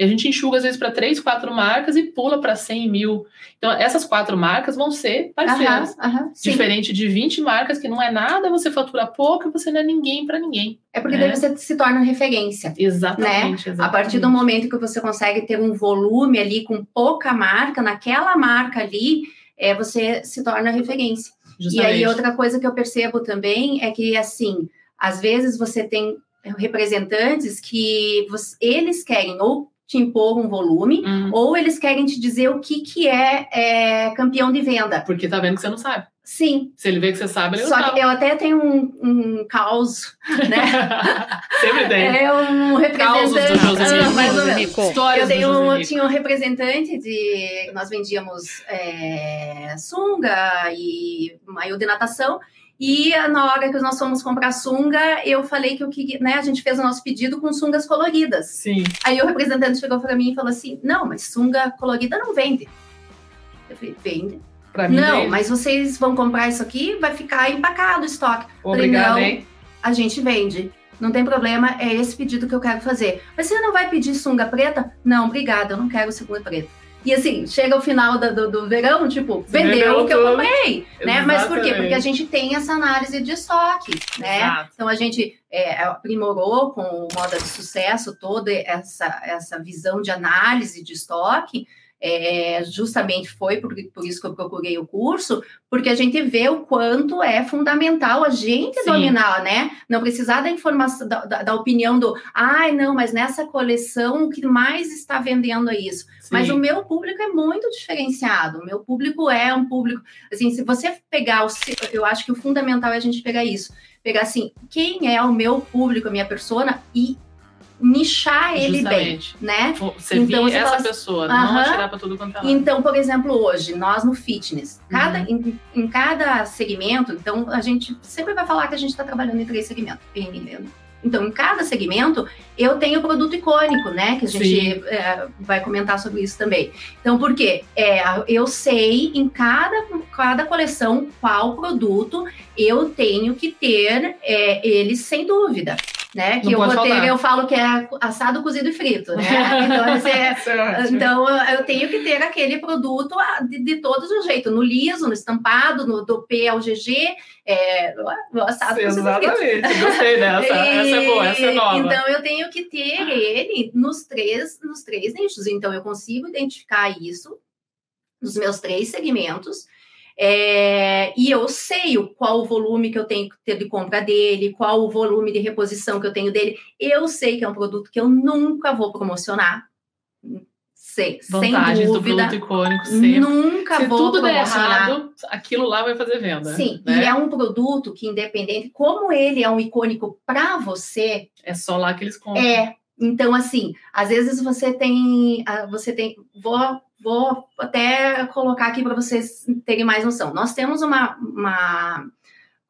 E a gente enxuga às vezes para três, quatro marcas e pula para 100 mil. Então, essas quatro marcas vão ser parceiras. diferente de 20 marcas, que não é nada, você fatura pouco e você não é ninguém para ninguém. É porque né? daí você se torna referência. Exatamente, né? exatamente. A partir do momento que você consegue ter um volume ali com pouca marca, naquela marca ali, é, você se torna referência. Justamente. E aí, outra coisa que eu percebo também é que, assim, às vezes você tem representantes que eles querem ou te impor um volume, Uhum. ou eles querem te dizer o que, que é, é, campeão de venda. Porque tá vendo que você não sabe. Sim, Se ele vê que você sabe, ele só não que eu até tenho um, um caos, né? Sempre tem. É um Causos representante. do José Ah, mais ou menos. Histórias Eu tenho, do um- José Nico. tinha um representante de. Nós vendíamos é, sunga e maio de natação. E na hora que nós fomos comprar sunga, eu falei que eu queria, né? A gente fez o nosso pedido com sungas coloridas. Sim. Aí o representante chegou para mim e falou assim: Não, mas sunga colorida não vende. Eu falei: Vende. Pra mim, Não, vem. mas vocês vão comprar isso aqui, vai ficar empacado o estoque. Obrigada, Falei, não. hein? A gente vende. Não tem problema, é esse pedido que eu quero fazer. Mas você não vai pedir sunga preta? Não, obrigada, eu não quero sunga preta. E assim, chega o final da- do, do verão, tipo, vendeu, Vendeu o que eu comprei, né? Mas por quê? Porque a gente tem essa análise de estoque, né? Exato. Então a gente é, aprimorou com o moda de sucesso toda essa, essa visão de análise de estoque. É, justamente foi por, por isso que eu procurei o curso, porque a gente vê o quanto é fundamental a gente Sim. dominar, né? Não precisar da informação, da, da- da opinião do, ai, não, mas nessa coleção o que mais está vendendo é isso. Mas Sim. o meu público é muito diferenciado. O meu público é um público. Assim, se você pegar o. Eu acho que o fundamental é a gente pegar isso. Pegar assim, quem é o meu público, a minha persona, e nichar ele bem, Justamente. né? Você Então, essa fala assim, pessoa, não atirar pra tudo quanto é lado. Então, por exemplo, hoje, nós no fitness, cada, Uhum. em, em cada segmento, então a gente sempre vai falar que a gente está trabalhando em três segmentos. em- Então, em cada segmento, eu tenho produto icônico, né? Que a gente é, vai comentar sobre isso também. Então, por quê? É, eu sei em cada, cada coleção qual produto eu tenho que ter é, ele sem dúvida. Né? Que Não vou ter, faltar. eu falo que é assado, cozido e frito, né? Então, é, Isso é ótimo. então, eu tenho que ter aquele produto ah, de, de todos os jeitos, no liso, no estampado, no do P ao GG, é, no assado cozido e frito. Exatamente, gostei dessa. Essa é boa, essa é nova. Então, eu tenho que ter ele nos três, nos três nichos. Então, eu consigo identificar isso nos meus três segmentos. É, e eu sei o, qual o volume que eu tenho que ter de compra dele, qual o volume de reposição que eu tenho dele. Eu sei que é um produto que eu nunca vou promocionar. Sei, sem Vantagens do dúvida. produto icônico sempre. Nunca Se vou tudo der promocionar. errado, aquilo lá vai fazer venda. Sim, né? e é um produto que, independente, como ele é um icônico para você, É só lá que eles compram. É, então assim, às vezes você tem, ah, você tem, vou, vou até colocar aqui para vocês terem mais noção. Nós temos uma, uma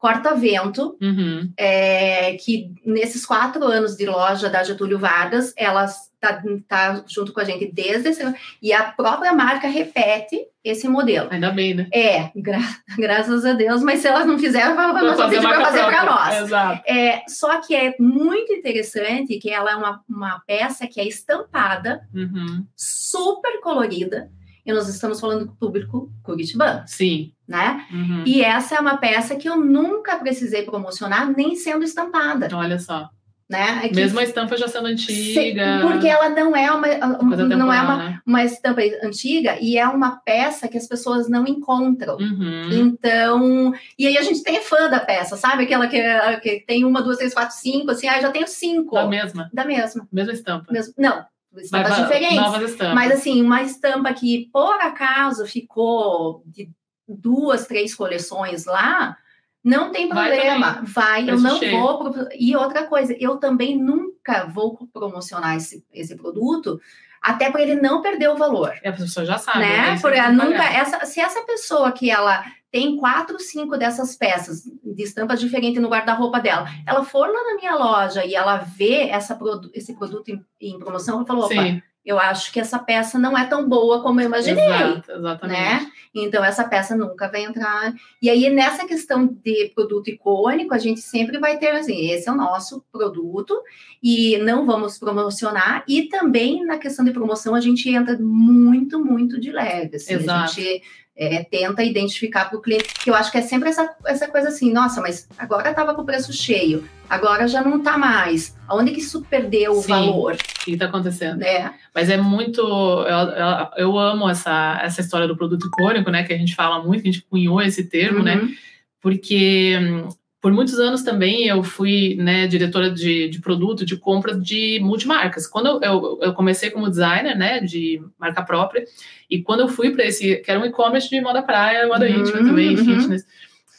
corta-vento Uhum. é, que nesses quatro anos de loja da Getúlio Vargas, ela está tá junto com a gente desde esse, e a própria marca repete esse modelo. Ainda bem, né? É, gra- graças a Deus, mas se elas não fizeram, pedir para marca fazer para nós. Exato. É, só que é muito interessante que ela é uma, uma peça que é estampada, Uhum. super colorida, e nós estamos falando do público curitibano, Sim. Né? Uhum. E essa é uma peça que eu nunca precisei promocionar, nem sendo estampada, Olha só. né? É que- Mesmo a estampa já sendo se- antiga. porque ela não é uma, coisa não é uma, né? uma estampa antiga e é uma peça que as pessoas não encontram. Uhum. Então, e aí a gente tem fã da peça, sabe? Aquela que, que tem uma, duas, três, quatro, cinco, assim, ah, já tenho cinco Da mesma. da mesma. Mesma estampa. mesmo. Não, estampas Vai- diferentes. Novas estampas. Mas assim, uma estampa que por acaso ficou de duas, três coleções lá, não tem Vai problema. Vai, eu Preço não cheio. vou. pro- E outra coisa, eu também nunca vou promocionar esse, esse produto, até para ele não perder o valor. E a pessoa já sabe. né? você Porque nunca essa, se essa pessoa que ela tem quatro, cinco dessas peças de estampas diferentes no guarda-roupa dela, ela for lá na minha loja e ela vê essa esse produto em, em promoção, ela falou, opa, Sim, eu acho que essa peça não é tão boa como eu imaginei, exato, exatamente. né? Então essa peça nunca vai entrar. E aí nessa questão de produto icônico, a gente sempre vai ter assim, esse é o nosso produto e não vamos promocionar. E também na questão de promoção a gente entra muito, muito de leve. assim, a Exato. gente é, tenta identificar para o cliente, que eu acho que é sempre essa, essa coisa assim, nossa, mas agora estava com o preço cheio, agora já não está mais. Aonde que isso perdeu o Sim. valor? O que está acontecendo? Né? Mas é muito. Eu, eu, eu amo essa, essa história do produto icônico, né? Que a gente fala muito, a gente cunhou esse termo, né? Uhum. Porque hum, por muitos anos também eu fui né, diretora de, de produto, de compra de multimarcas. Quando eu, eu, comecei como designer né, de marca própria, e quando eu fui para esse, que era um e-commerce de moda praia, moda uhum, íntima também, uhum. fitness,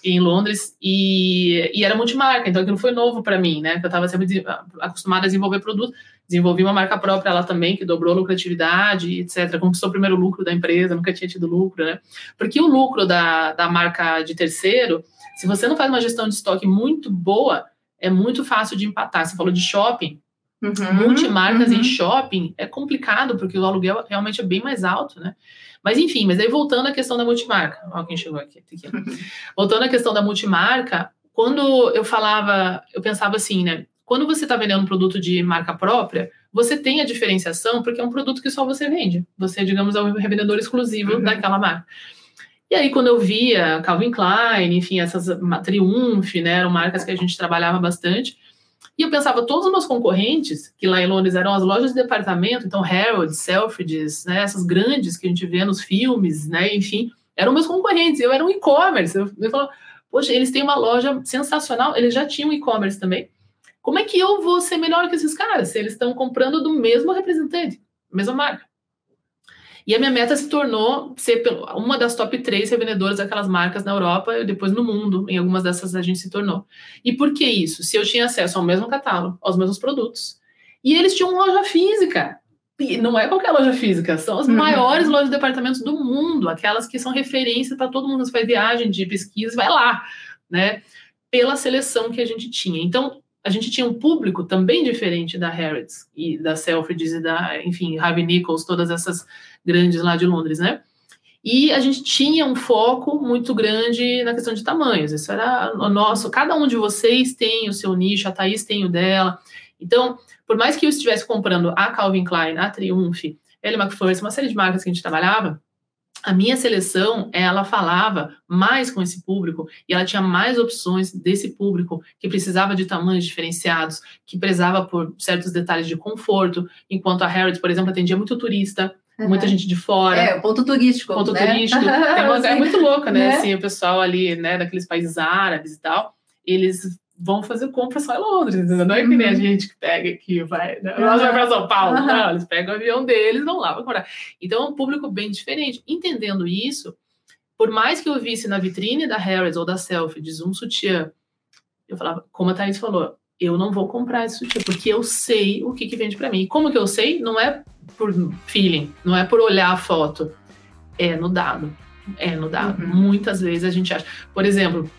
em Londres, e, e era multimarca, então aquilo foi novo para mim, né? Eu estava sempre acostumada a desenvolver produto, desenvolvi uma marca própria ela também, que dobrou a lucratividade, etc. Conquistou o primeiro lucro da empresa, nunca tinha tido lucro, né? Porque o lucro da, da marca de terceiro se você não faz uma gestão de estoque muito boa, é muito fácil de empatar. Você falou de shopping. Uhum, Multimarcas uhum. em shopping é complicado, porque o aluguel realmente é bem mais alto, né? Mas enfim, mas aí voltando à questão da multimarca. Olha quem chegou aqui. voltando à questão da multimarca, quando eu falava, eu pensava assim, né? Quando você está vendendo um produto de marca própria, você tem a diferenciação porque é um produto que só você vende. Você, digamos, é o revendedor exclusivo uhum. daquela marca. E aí, quando eu via Calvin Klein, enfim, essas Triumph, né, eram marcas que a gente trabalhava bastante, e eu pensava, todos os meus concorrentes, que lá em Londres eram as lojas de departamento, então Harrods, Selfridges, né, essas grandes que a gente vê nos filmes, né, enfim, eram meus concorrentes, eu era um e-commerce. Eu, eu falava, poxa, eles têm uma loja sensacional, eles já tinham e-commerce também. Como é que eu vou ser melhor que esses caras se eles estão comprando do mesmo representante, mesma marca? E a minha meta se tornou ser uma das top três revendedoras daquelas marcas na Europa e depois no mundo. Em algumas dessas a gente se tornou. E por que isso? Se eu tinha acesso ao mesmo catálogo, aos mesmos produtos, e eles tinham loja física. E não é qualquer loja física, são as uhum. maiores lojas de departamentos do mundo, aquelas que são referência para todo mundo que faz viagem de pesquisa, vai lá, né? Pela seleção que a gente tinha. Então, a gente tinha um público também diferente da Harrods e da Selfridges e da, enfim, Harvey Nichols, todas essas grandes lá de Londres, né? E a gente tinha um foco muito grande na questão de tamanhos. Isso era o nosso. Cada um de vocês tem o seu nicho, a Thaís tem o dela. Então, por mais que eu estivesse comprando a Calvin Klein, a Triumph, Ellie McFlurry, uma série de marcas que a gente trabalhava, a minha seleção, ela falava mais com esse público e ela tinha mais opções desse público que precisava de tamanhos diferenciados, que prezava por certos detalhes de conforto, enquanto a Harrods, por exemplo, atendia muito turista, uhum. muita gente de fora. É, ponto turístico. Ponto né? turístico. Tem uma, é muito louca, né? né? Assim, o pessoal ali, né, daqueles países árabes e tal, eles vão fazer compra só em Londres, entendeu? Não é que nem a uhum. gente que pega aqui vai, né? nós vai para São Paulo, uhum. não, eles pegam o avião deles, vão lá para comprar. Então é um público bem diferente. Entendendo isso, por mais que eu visse na vitrine da Harrods ou da Selfridges um sutiã, eu falava, como a Thaís falou, eu não vou comprar esse sutiã, porque eu sei o que, que vende para mim. Como que eu sei? Não é por feeling, não é por olhar a foto, é no dado. É no dado. Uhum. Muitas vezes a gente acha. Por exemplo,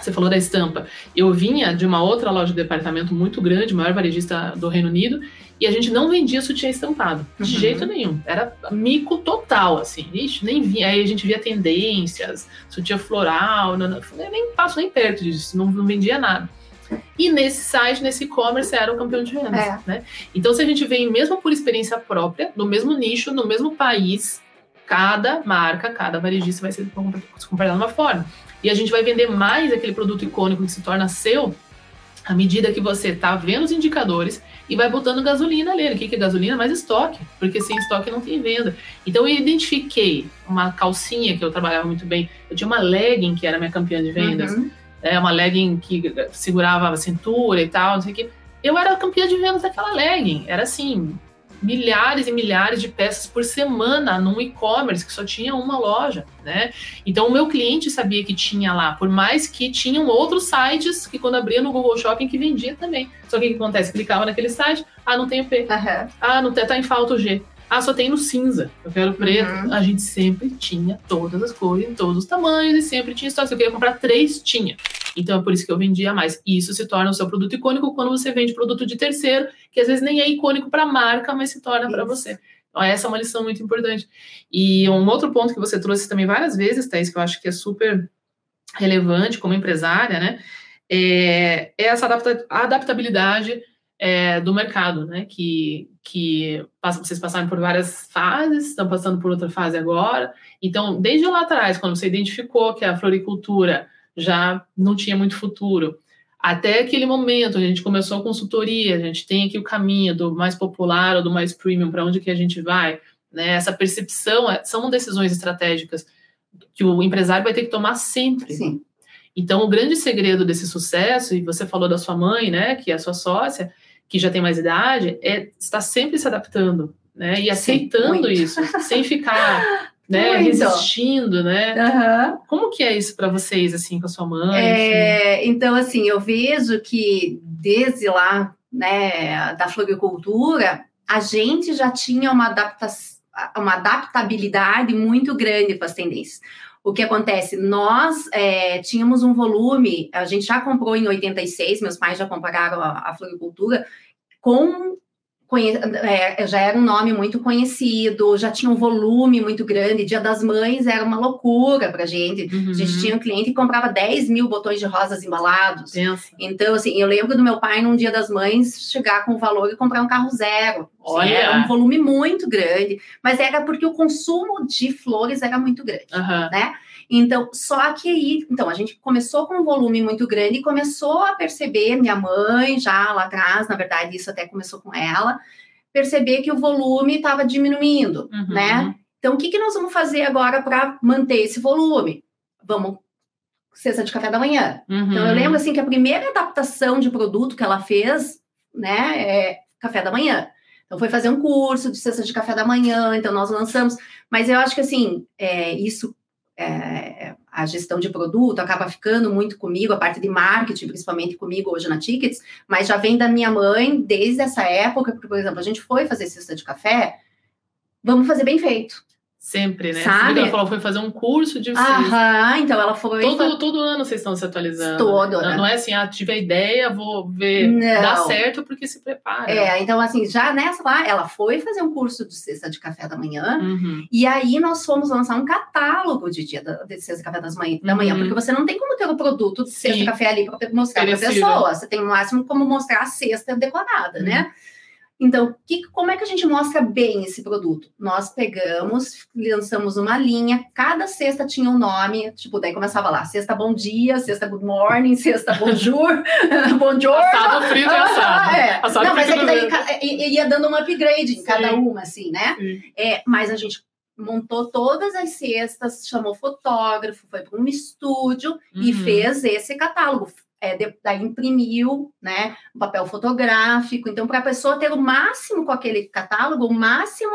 você falou da estampa. Eu vinha de uma outra loja de departamento muito grande, maior varejista do Reino Unido, e a gente não vendia sutiã estampado, de uhum. jeito nenhum. Era mico total, assim. Ixi, nem vinha. Aí a gente via tendências, sutiã floral, não, não, nem passo nem perto disso, não, não vendia nada. E nesse site, nesse e-commerce, era o campeão de vendas. É. Né? Então, se a gente vem mesmo por experiência própria, no mesmo nicho, no mesmo país, cada marca, cada varejista vai ser compartilhado de uma forma. E a gente vai vender mais aquele produto icônico que se torna seu à medida que você está vendo os indicadores e vai botando gasolina nele. O que é gasolina? Mais estoque, porque sem estoque não tem venda. Então eu identifiquei uma calcinha que eu trabalhava muito bem. Eu tinha uma legging que era minha campeã de vendas. Uhum. É uma legging que segurava a cintura e tal, não sei o que. Eu era campeã de vendas daquela legging. Era assim, milhares e milhares de peças por semana num e-commerce que só tinha uma loja, né? Então o meu cliente sabia que tinha lá, por mais que tinham outros sites que quando abria no Google Shopping que vendia também. Só que o que acontece? Clicava naquele site, ah, não tem o P. Uhum. Ah, não tem, tá em falta o G. Ah, só tem no cinza. Eu quero preto. Uhum. A gente sempre tinha todas as cores, em todos os tamanhos e sempre tinha estoque. Se eu queria comprar três, tinha. Então é por isso que eu vendia mais. E isso se torna o seu produto icônico quando você vende produto de terceiro, que às vezes nem é icônico para a marca, mas se torna para você. Então, essa é uma lição muito importante. E um outro ponto que você trouxe também várias vezes, Thais, que eu acho que é super relevante como empresária, né? É, é essa adapta adaptabilidade é, do mercado, né? Que, que vocês passaram por várias fases, estão passando por outra fase agora. Então, desde lá atrás, quando você identificou que a floricultura já não tinha muito futuro. Até aquele momento, a gente começou a consultoria, a gente tem aqui o caminho do mais popular ou do mais premium, para onde que a gente vai. Né? Essa percepção é, são decisões estratégicas que o empresário vai ter que tomar sempre. Sim. Então, o grande segredo desse sucesso, e você falou da sua mãe, né, que é a sua sócia, que já tem mais idade, é estar sempre se adaptando, né, e aceitando Sim, isso, sem ficar né, Muito. resistindo, né? Aham. Como que é isso para vocês, assim, com a sua mãe? É, então, assim, eu vejo que desde lá, né, da floricultura, a gente já tinha uma, uma adaptabilidade muito grande para as tendências. O que acontece? Nós é, tínhamos um volume, a gente já comprou em 86, meus pais já compraram a, a floricultura, com conhe- é, já era um nome muito conhecido, já tinha um volume muito grande. Dia das Mães era uma loucura para gente. Uhum. A gente tinha um cliente que comprava 10 mil botões de rosas embalados. Pensa. Então, assim, eu lembro do meu pai, num dia das mães, chegar com o valor e comprar um carro zero. Olha! Era um volume muito grande, mas era porque o consumo de flores era muito grande. Aham. Então, só que aí, então, a gente começou com um volume muito grande e começou a perceber, minha mãe, já lá atrás, na verdade, isso até começou com ela, perceber que o volume estava diminuindo, Uhum. né? Então, o que, que nós vamos fazer agora para manter esse volume? Vamos, cesta de café da manhã. Uhum. Então, eu lembro, assim, que a primeira adaptação de produto que ela fez, né, é café da manhã. Então, foi fazer um curso de cesta de café da manhã, então nós lançamos. Mas eu acho que, assim, é, isso, é, a gestão de produto acaba ficando muito comigo, a parte de marketing, principalmente comigo hoje na Tickets, mas já vem da minha mãe desde essa época, porque, por exemplo, a gente foi fazer cesta de café, vamos fazer bem feito. Sempre, né? Sabe? Ela falou foi fazer um curso de. Aham, então ela foi. Todo, todo ano vocês estão se atualizando. Todo, né? não é assim, ah, tive a ideia, vou ver. Não. Dá certo porque se prepara. É, então, assim, já nessa lá, ela foi fazer um curso de cesta de café da manhã, Uhum. E aí nós fomos lançar um catálogo de dia da, de sexta café das manhã, da manhã, Uhum. porque você não tem como ter o produto de sexta Sim. café ali para mostrar para a pessoa. Você tem no máximo como mostrar a cesta decorada, né? Então, que, como é que a gente mostra bem esse produto? Nós pegamos, lançamos uma linha, cada cesta tinha um nome, tipo, daí começava lá, cesta bom dia, cesta good morning, cesta bonjour, bonjour. Assado, frito e assado. É. Assado, Não, mas é que e daí ca- ia dando um upgrade em cada Sim. uma, assim, né? Sim. É, mas a gente montou todas as cestas, chamou fotógrafo, foi para um estúdio e Uhum. fez esse catálogo. É, de- daí imprimiu, né, um papel fotográfico. Então, para a pessoa ter o máximo com aquele catálogo, o máximo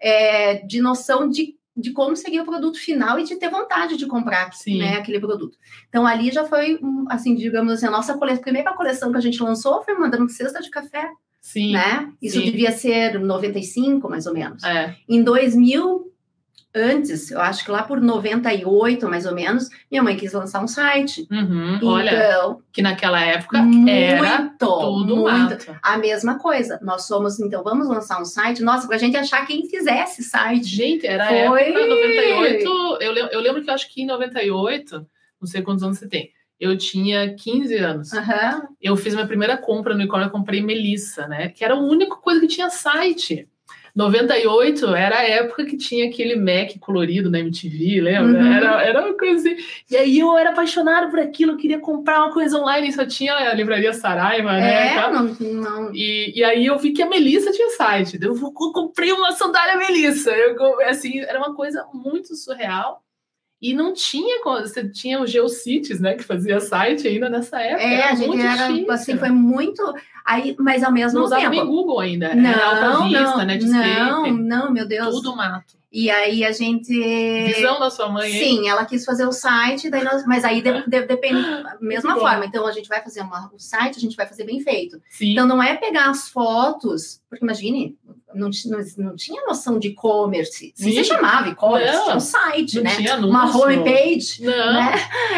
é, de noção de, de como seria o produto final e de ter vontade de comprar Sim. né, aquele produto. Então, ali já foi, assim, digamos assim, a nossa cole... primeira coleção que a gente lançou foi mandando cesta de café, Sim. né? Isso sim. devia ser 95, mais ou menos. É. Em 2000, antes, eu acho que lá por 98, mais ou menos, minha mãe quis lançar um site. Uhum. Olha, Então, que naquela época muito, era tudo muito. mato. A mesma coisa. Nós somos, então, vamos lançar um site. Nossa, pra gente achar quem fizesse site. Gente, era a Foi. época 98. Eu, eu lembro que eu acho que em 98, não sei quantos anos você tem, eu tinha 15 anos. Aham. Eu fiz minha primeira compra no e-commerce, eu comprei Melissa, né? Que era a única coisa que tinha site. 98 era a época que tinha aquele Mac colorido na MTV, lembra? Uhum. Era, era uma coisa assim. E aí eu era apaixonado por aquilo, eu queria comprar uma coisa online, e só tinha a livraria Saraiva, né? É, Tá? não, não. E, e aí eu vi que a Melissa tinha site. Eu eu comprei uma sandália Melissa. Eu, assim, era uma coisa muito surreal. E não tinha, você tinha o Geocities, né, que fazia site ainda nessa época. É, era a gente muito era, difícil. assim, foi muito... Aí, mas ao mesmo Não usava tempo... nem Google ainda. Não, era Vista, não, Netscape, não, não, meu Deus. tudo mato. E aí a gente... Visão da sua mãe, hein? Sim, ela quis fazer o site, daí nós, mas aí de- de- depende da mesma Muito bom. forma. Então a gente vai fazer uma, o site, a gente vai fazer bem feito. Sim. Então não é pegar as fotos, porque imagine, não, não, não tinha noção de e-commerce, se chamava e-commerce, tinha um site, não né? tinha anúncio. Uma homepage. Não. Né?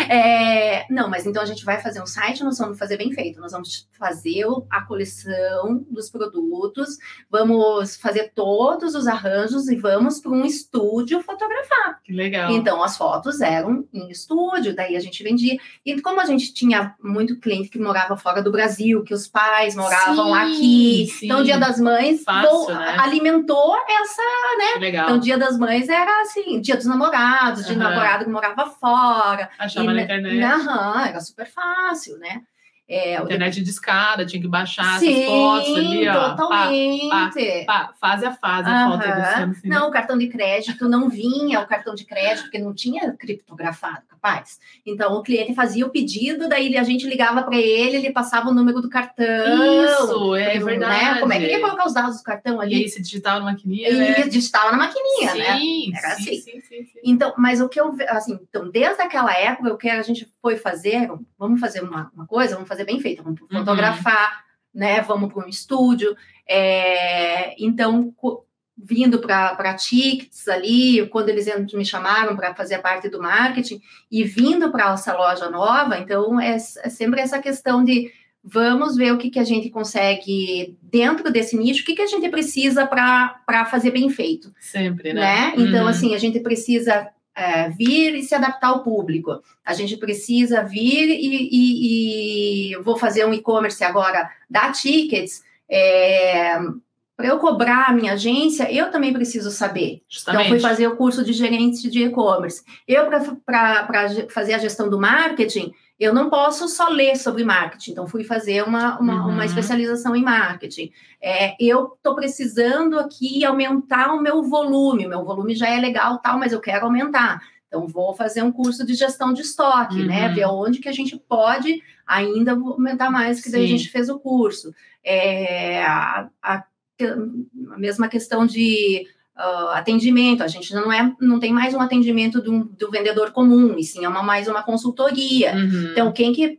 É, não, mas então a gente vai fazer um site, nós vamos fazer bem feito. Nós vamos fazer a coleção dos produtos, vamos fazer todos os arranjos e vamos para um estúdio fotografar. Que legal. Então, as fotos eram em estúdio, daí a gente vendia. E como a gente tinha muito cliente que morava fora do Brasil, que os pais moravam Sim, aqui, sim. então Dia das Mães Fácil, né? alimentou essa. Que legal. Então, o Dia das Mães era assim, Dia dos Namorados, de Aham. namorado que morava fora. Achava E na na- internet. Aham, era super fácil, né? É, Internet de escada, tinha que baixar Sim, essas fotos ali, ó. totalmente. Pá, pá, pá, fase a fase, a foto do Luciano. Não, o cartão de crédito não vinha o cartão de crédito, porque não tinha criptografado, capaz. Então, o cliente fazia o pedido, daí a gente ligava para ele, ele passava o número do cartão. Isso, é Né? verdade. Como é que ele ia colocar os dados do cartão E ali? aí se digitava na maquininha, Ele né? digitava na maquininha, né? Sim, Era sim, assim. sim, sim, sim. Então, mas o que eu, assim, então, desde aquela época, o que a gente foi fazer, vamos fazer uma, uma coisa, vamos fazer bem feito, vamos Uhum. fotografar, né, vamos para um estúdio, é, então, vindo para Tickets ali, quando eles me chamaram para fazer parte do marketing, e vindo para essa loja nova, então, é, é sempre essa questão de vamos ver o que, que a gente consegue dentro desse nicho, o que, que a gente precisa para fazer bem feito Sempre, né? né? Então, Uhum. assim, a gente precisa é, vir e se adaptar ao público. A gente precisa vir e, e- e vou fazer um e-commerce agora da Tickets. para eu cobrar a minha agência, eu também preciso saber. Justamente. Então, fui fazer o curso de gerente de e-commerce. Eu, para fazer a gestão do marketing, eu não posso só ler sobre marketing. Então, fui fazer uma, uma, Uhum. uma especialização em marketing. É, eu estou precisando aqui aumentar o meu volume. O meu volume já é legal, tal, mas eu quero aumentar. Então, vou fazer um curso de gestão de estoque, né? Uhum. Ver onde que a gente pode ainda aumentar mais, que daí Sim. a gente fez o curso. É, a, a- a mesma questão de ah, atendimento, a gente não é, não tem mais um atendimento do, do vendedor comum, e sim é uma, mais uma consultoria. Uhum. Então, quem que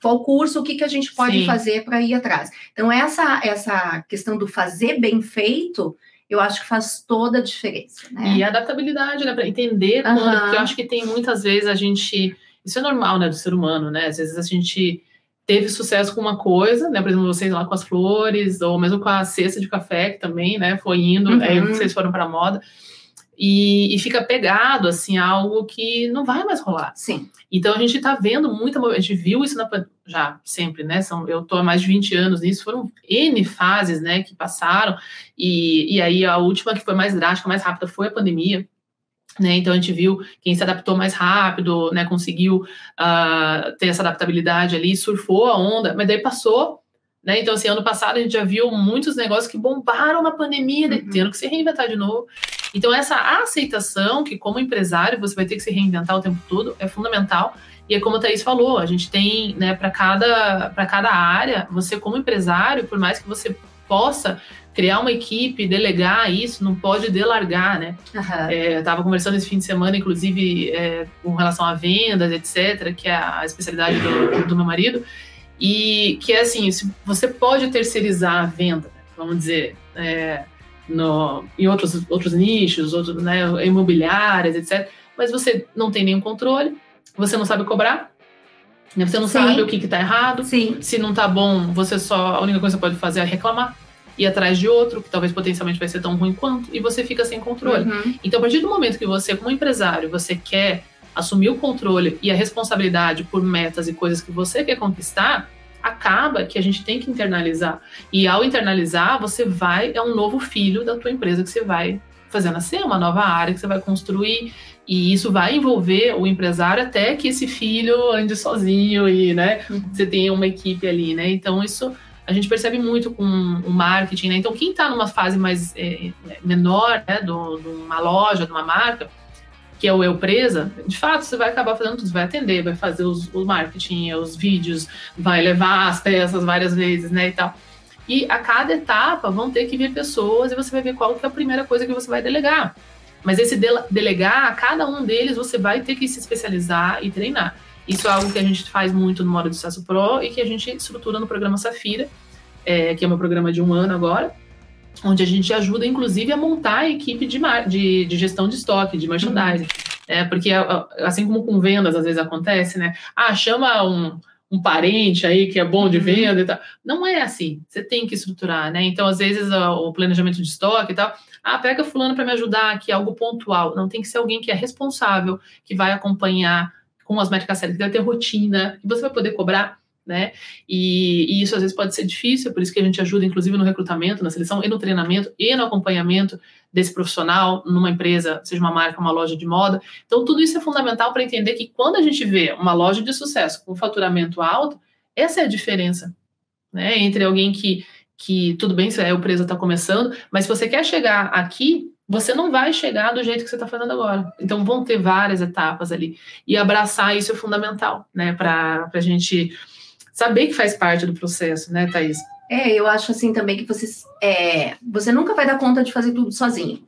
qual curso, o que, que a gente pode Sim. fazer para ir atrás? Então, essa, essa questão do fazer bem feito, eu acho que faz toda a diferença. Né? E a adaptabilidade, né? Para entender Aham. porque eu acho que tem muitas vezes a gente. Isso é normal, né, do ser humano, né? Às vezes a gente teve sucesso com uma coisa, né? Por exemplo, vocês lá com as flores, ou mesmo com a cesta de café, que também, né, foi indo, Uhum. aí vocês foram para moda. E, e fica pegado, assim, a algo que não vai mais rolar. Sim. Então a gente está vendo muita. A gente viu isso na, já sempre, né? São, eu estou há mais de 20 anos nisso, foram N fases né, que passaram, e, e aí a última que foi mais drástica, mais rápida, foi a pandemia. Né, então a gente viu quem se adaptou mais rápido, né, conseguiu ah, ter essa adaptabilidade ali, surfou a onda, mas daí passou. Né, então, assim, ano passado a gente já viu muitos negócios que bombaram na pandemia, daí Uhum. tendo que se reinventar de novo. Então, essa aceitação que, como empresário, você vai ter que se reinventar o tempo todo é fundamental. E é como a Thaís falou, a gente tem, né, para cada, para cada área, você, como empresário, por mais que você possa criar uma equipe, delegar isso, não pode delargar, né? Aham. É, eu estava conversando esse fim de semana, inclusive, é, com relação a vendas, etc., que é a especialidade do, do meu marido, e que é assim, se você pode terceirizar a venda, vamos dizer, é, no, em outros, outros nichos, outros, né, imobiliárias, etc., mas você não tem nenhum controle, você não sabe cobrar, né, você não Sim. sabe o que está errado, Sim. se não tá bom, você só. A única coisa que você pode fazer é reclamar, ir atrás de outro, que talvez potencialmente vai ser tão ruim quanto, e você fica sem controle. Uhum. Então, a partir do momento que você, como empresário, você quer assumir o controle e a responsabilidade por metas e coisas que você quer conquistar, acaba que a gente tem que internalizar. E ao internalizar, você vai, é um novo filho da tua empresa que você vai fazer nascer, uma nova área que você vai construir. E isso vai envolver o empresário até que esse filho ande sozinho e, né, Uhum. você tenha uma equipe ali, né? Então, isso a gente percebe muito com o marketing, né? Então, quem está numa fase mais é, menor, né, de uma loja, de uma marca, que é o eu presa, de fato, você vai acabar fazendo tudo, vai atender, vai fazer os, marketing, os vídeos, vai levar as peças várias vezes, né, e tal. E a cada etapa vão ter que vir pessoas e você vai ver qual que é a primeira coisa que você vai delegar. Mas esse dele- delegar, cada um deles você vai ter que se especializar e treinar. Isso é algo que a gente faz muito no Modo de Sucesso Pro e que a gente estrutura no programa Safira, é, que é meu programa de um ano agora, onde a gente ajuda, inclusive, a montar a equipe de, de, de gestão de estoque, de merchandising. É, porque, assim como com vendas às vezes acontece, né? Ah, chama um, um parente aí que é bom de Uhum. venda e tal. Não é assim. Você tem que estruturar, né? Então, às vezes, o planejamento de estoque e tal. Ah, pega fulano para me ajudar aqui, algo pontual. Não tem que ser alguém que é responsável, que vai acompanhar com as métricas que vai ter rotina, que você vai poder cobrar, né? E, e isso às vezes pode ser difícil, por isso que a gente ajuda, inclusive, no recrutamento, na seleção e no treinamento e no acompanhamento desse profissional numa empresa, seja uma marca, uma loja de moda. Então, tudo isso é fundamental para entender que quando a gente vê uma loja de sucesso com faturamento alto, Essa é a diferença, né? Entre alguém que, que tudo bem, se a empresa está começando, mas se você quer chegar aqui, você não vai chegar do jeito que você está fazendo agora. Então vão ter várias etapas ali. E abraçar isso é fundamental, né? Para a gente saber que faz parte do processo, né, Thaís? É, eu acho assim também que você, é, você nunca vai dar conta de fazer tudo sozinho.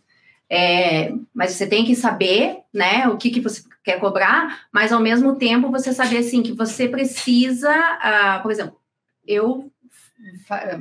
É, mas você tem que saber, né, o que, que você quer cobrar, mas ao mesmo tempo você saber assim que você precisa, uh, por exemplo, eu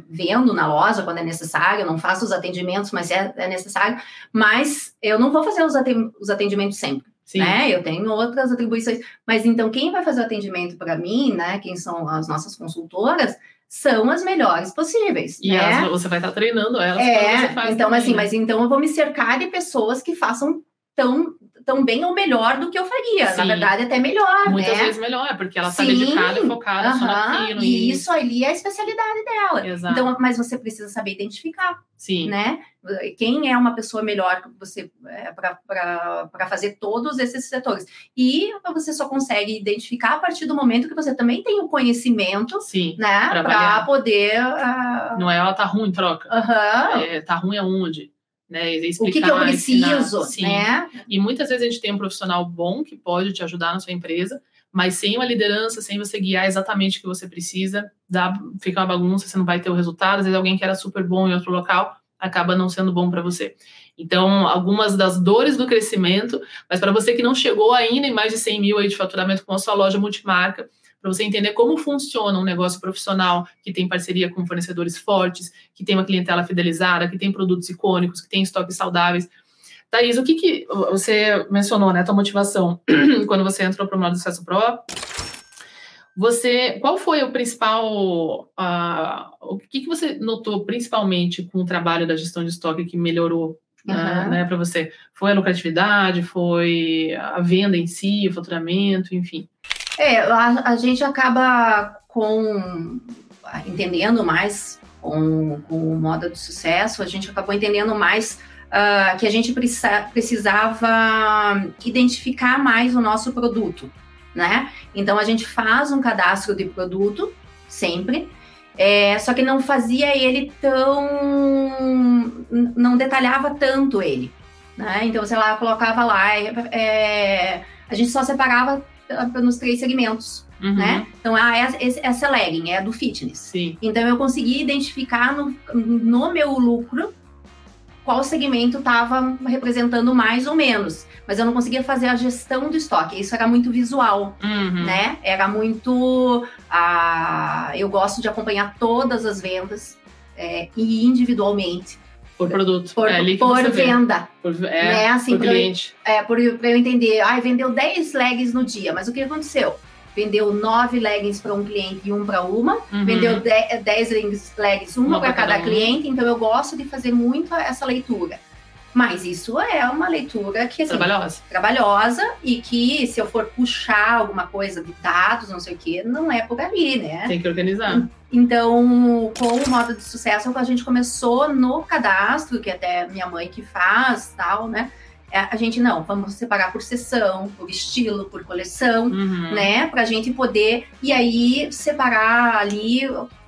vendo na loja quando é necessário, não faço os atendimentos, mas é, é necessário, mas eu não vou fazer os atendimentos sempre. Sim. Né? Eu tenho outras atribuições, mas então quem vai fazer o atendimento para mim, né? Quem são as nossas consultoras, são as melhores possíveis. E né? elas, você vai estar treinando elas. É, então assim, mas então eu vou me cercar de pessoas que façam tão tão bem ou melhor do que eu faria. Sim. Na verdade, até melhor, Muitas né? vezes melhor, porque ela está dedicada e focada uh -huh. só naquilo. E, e isso ali é a especialidade dela. Exato. Então, mas você precisa saber identificar. Sim. Né? Quem é uma pessoa melhor você é, para fazer todos esses setores. E você só consegue identificar a partir do momento que você também tem o conhecimento Sim, né? Para poder. Uh... Não é ela tá ruim, troca. Uh -huh. é, tá ruim aonde? Né, explicar, o que, que eu preciso, ensinar, né? E muitas vezes a gente tem um profissional bom que pode te ajudar na sua empresa, mas sem uma liderança, sem você guiar exatamente o que você precisa, dá, fica uma bagunça, você não vai ter o resultado. Às vezes alguém que era super bom em outro local acaba não sendo bom para você. Então, algumas das dores do crescimento, mas para você que não chegou ainda em mais de 100 mil aí de faturamento com a sua loja multimarca, para você entender como funciona um negócio profissional que tem parceria com fornecedores fortes, que tem uma clientela fidelizada, que tem produtos icônicos, que tem estoques saudáveis. Thaís, o que, que você mencionou, né? A tua motivação quando você entrou para o modo de sucesso pro? Você, qual foi o principal, uh, o que, que você notou principalmente com o trabalho da gestão de estoque que melhorou uhum. uh, né, para você? Foi a lucratividade, foi a venda em si, o faturamento, enfim? É, a, a gente acaba com entendendo mais com, com o modo de sucesso, a gente acabou entendendo mais uh, que a gente precisa, precisava identificar mais o nosso produto, né? Então a gente faz um cadastro de produto sempre, é, só que não fazia ele tão. não detalhava tanto ele. Né? Então, sei lá, colocava lá, é, é, a gente só separava nos três segmentos. Uhum. Né? Então, ah, essa é legging, é a do fitness. Sim. Então, eu consegui identificar no, no meu lucro qual segmento estava representando mais ou menos. Mas eu não conseguia fazer a gestão do estoque. Isso era muito visual, uhum. né? Era muito. Ah, eu gosto de acompanhar todas as vendas é, e individualmente. Por produto. Por, é, por venda. Por, é, né? assim, por cliente. Eu, é, para eu entender. Ai, vendeu 10 leggings no dia, mas o que aconteceu? Vendeu 9 leggings para um cliente e um para uma. Uhum. Vendeu 10 leggings, leggings uma, uma para cada, cada um. cliente. Então, eu gosto de fazer muito essa leitura. Mas isso é uma leitura que assim, trabalhosa. trabalhosa e que se eu for puxar alguma coisa de dados, não sei o que, não é por ali, né? Tem que organizar. Então, com o modo de sucesso, a gente começou no cadastro, que até minha mãe que faz, tal, né? É, a gente não, vamos separar por sessão, por estilo, por coleção, uhum. né? Pra gente poder e aí separar ali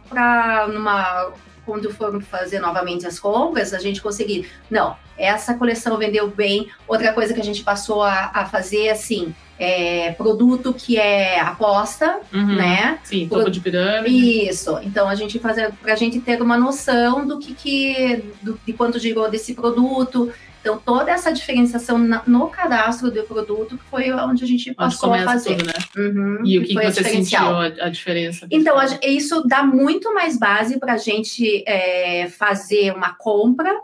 para numa quando formos fazer novamente as compras, a gente conseguir. Não, essa coleção vendeu bem. Outra coisa que a gente passou a, a fazer, assim, é produto que é aposta, uhum. né? Sim, topo Pro... de pirâmide. Isso. Então, a gente fazer, para a gente ter uma noção do que, que do, de quanto girou desse produto. Então, toda essa diferenciação na, no cadastro do produto foi onde a gente passou a fazer. Tudo, né? Uhum, e o que, que você sentiu a, a diferença? Então, a, isso dá muito mais base para a gente é, fazer uma compra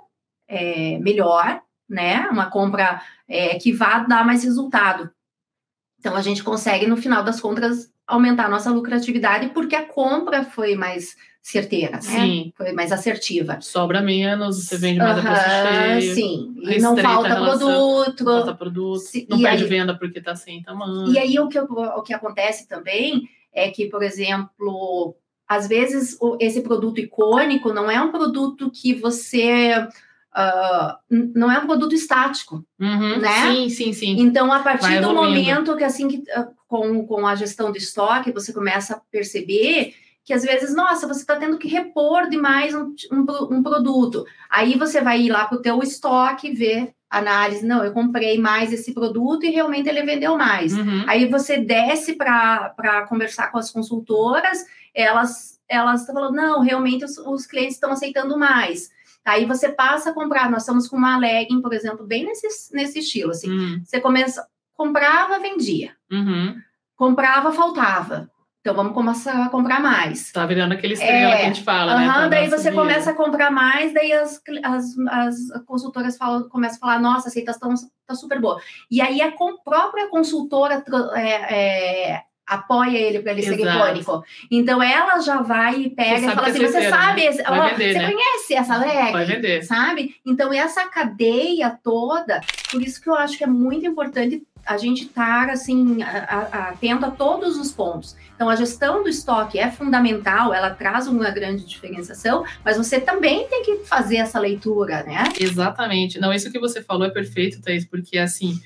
é, melhor, né? Uma compra é, que vá dar mais resultado. Então, a gente consegue, no final das contas, aumentar a nossa lucratividade porque a compra foi mais certeira, né? Sim. Foi mais assertiva. Sobra menos, você vende mais uhum, a preço cheio. Sim, e não falta produto. Não falta produto, se, não perde aí, venda porque está sem tamanho. E aí o que, o que acontece também é que, por exemplo, às vezes esse produto icônico não é um produto que você Uh, não é um produto estático, uhum, né? Sim, sim, sim. Então, a partir do momento que assim que uh, com, com a gestão de estoque você começa a perceber que às vezes, nossa, você está tendo que repor demais um, um, um, produto. Aí você vai ir lá para o teu estoque ver análise, não, eu comprei mais esse produto e realmente ele vendeu mais. Uhum. Aí você desce para conversar com as consultoras, elas elas estão falando, não, realmente os, os clientes estão aceitando mais. Aí você passa a comprar, nós estamos com uma legging, por exemplo, bem nesse, nesse estilo, assim, uhum. você começa, comprava, vendia. Uhum. Comprava, faltava. Então vamos começar a comprar mais. Tá virando aquele estrela é, que a gente fala, uh -huh, né? Daí você começa a comprar mais, daí as, as, as consultoras falam, começam a falar, nossa, a aceitação tá super boa. E aí a própria consultora é, é, apoia ele para ele Exato. ser icônico. Então ela já vai e pega e fala assim: você né? sabe, né? ó, vender, você né? conhece essa leg? Vai vender. Sabe? Então essa cadeia toda, por isso que eu acho que é muito importante a gente estar assim atento a todos os pontos. Então a gestão do estoque é fundamental, ela traz uma grande diferenciação, mas você também tem que fazer essa leitura, né? Exatamente. Não, isso que você falou é perfeito, Thaís, porque assim,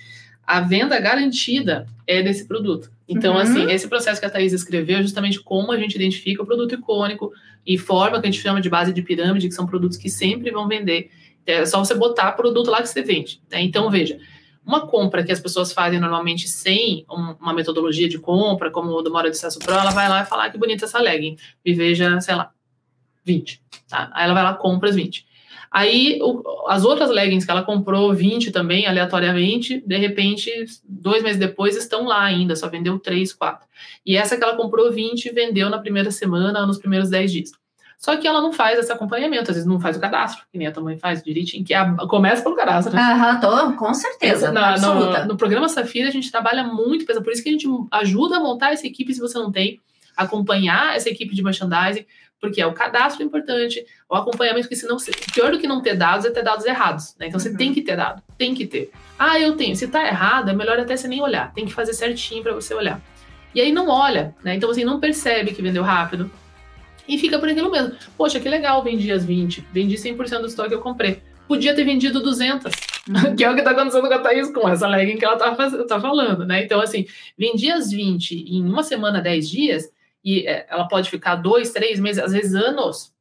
a venda garantida é desse produto. Então, uhum. assim, esse processo que a Thaís escreveu é justamente como a gente identifica o produto icônico e forma que a gente chama de base de pirâmide, que são produtos que sempre vão vender. É só você botar produto lá que você vende. Né? Então, veja, uma compra que as pessoas fazem normalmente sem uma metodologia de compra, como o do Mora de Sucesso Pro, ela vai lá e fala, ah, que bonita essa legging, me veja, sei lá, 20. Tá? Aí ela vai lá compra as 20. Aí o, as outras leggings que ela comprou, 20 também, aleatoriamente, de repente, dois meses depois, estão lá ainda, só vendeu 3, 4. E essa que ela comprou 20, vendeu na primeira semana, nos primeiros 10 dias. Só que ela não faz esse acompanhamento, às vezes não faz o cadastro, que nem a tua mãe faz direitinho, que é a, começa pelo cadastro. Né? Aham, tô, com certeza. Na, no, no, programa Safira, a gente trabalha muito, por isso que a gente ajuda a montar essa equipe se você não tem, acompanhar essa equipe de merchandising, porque é o cadastro importante, o acompanhamento, porque senão, pior do que não ter dados é ter dados errados, né? Então uhum. você tem que ter dado, tem que ter. Ah, eu tenho. Se tá errado, é melhor até você nem olhar, tem que fazer certinho para você olhar. E aí não olha, né? Então assim, não percebe que vendeu rápido, e fica por aquilo mesmo. Poxa, que legal, vendi as 20, vendi 100% do estoque que eu comprei. Podia ter vendido 200, que é o que tá acontecendo com a Thaís com essa legging que ela tá, tá falando, né? Então, assim, vendi as 20 em uma semana, 10 dias, e é, ela pode ficar dois, três meses, às vezes anos,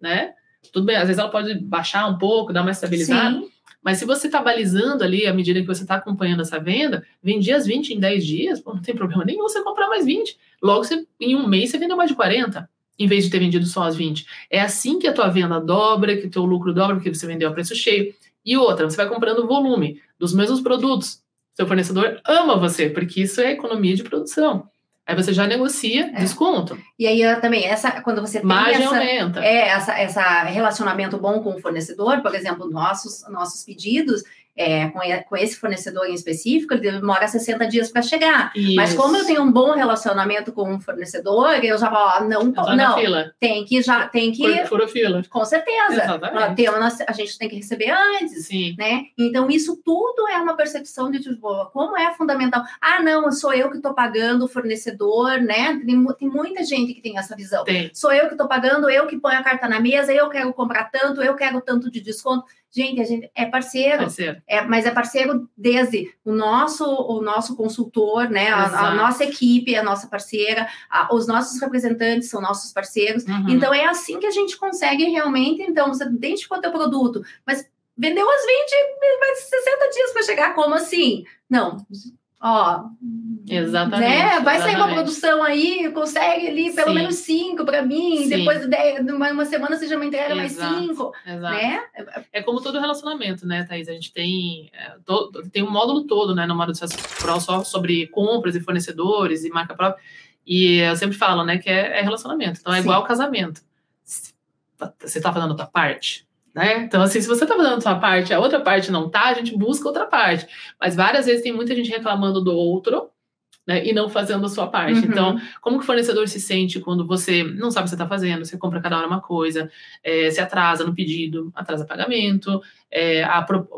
né? Tudo bem, às vezes ela pode baixar um pouco, dar uma estabilizada. Sim. Mas se você está balizando ali, à medida que você está acompanhando essa venda, vendi as 20 em 10 dias, pô, não tem problema nenhum você comprar mais 20. Logo, você, em um mês, você vendeu mais de 40 em vez de ter vendido só as 20. É assim que a tua venda dobra, que o teu lucro dobra, porque você vendeu a preço cheio. E outra, você vai comprando volume dos mesmos produtos. Seu fornecedor ama você, porque isso é economia de produção. Aí você já negocia é. desconto. E aí também, essa, quando você tem Margem essa, aumenta. É, essa, essa relacionamento bom com o fornecedor, por exemplo, nossos, nossos pedidos, é, com, esse fornecedor em específico, ele demora 60 dias para chegar. Isso. Mas como eu tenho um bom relacionamento com o fornecedor, eu já falo, ó, não, não, tem que já tem que fura fila. Com certeza. Tem, a gente tem que receber antes, Sim. né? Então isso tudo é uma percepção de tipo, como é fundamental. Ah, não, sou eu que estou pagando o fornecedor, né? Tem, tem, muita gente que tem essa visão. Tem. Sou eu que estou pagando, eu que ponho a carta na mesa, eu quero comprar tanto, eu quero tanto de desconto. Gente, a gente é parceiro, parceiro. É, mas é parceiro desde o nosso, o nosso consultor, né? A, a, nossa equipe, a nossa parceira, a, os nossos representantes são nossos parceiros. Uhum. Então é assim que a gente consegue realmente. Então, você identificou o teu produto, mas vendeu as 20, mais 60 dias para chegar. Como assim? Não, ó. Exatamente. Né? Vai exatamente. sair uma produção aí, consegue ali pelo Sim. menos cinco para mim, Sim. depois de uma, uma semana você já me entrega mais cinco. Exato. Né? É como todo relacionamento, né, Thaís? A gente tem, é, tem um módulo todo, né, no módulo de Pro só sobre compras e fornecedores e marca própria. E eu sempre falo, né, que é, é relacionamento. Então é Sim. igual casamento. Você tá fazendo a tua parte? Né? Então, assim, se você está fazendo a sua parte, a outra parte não tá, a gente busca outra parte. Mas várias vezes tem muita gente reclamando do outro, né, e não fazendo a sua parte. Uhum. Então, como que o fornecedor se sente quando você não sabe o que você está fazendo, você compra cada hora uma coisa, é, se atrasa no pedido, atrasa pagamento, é,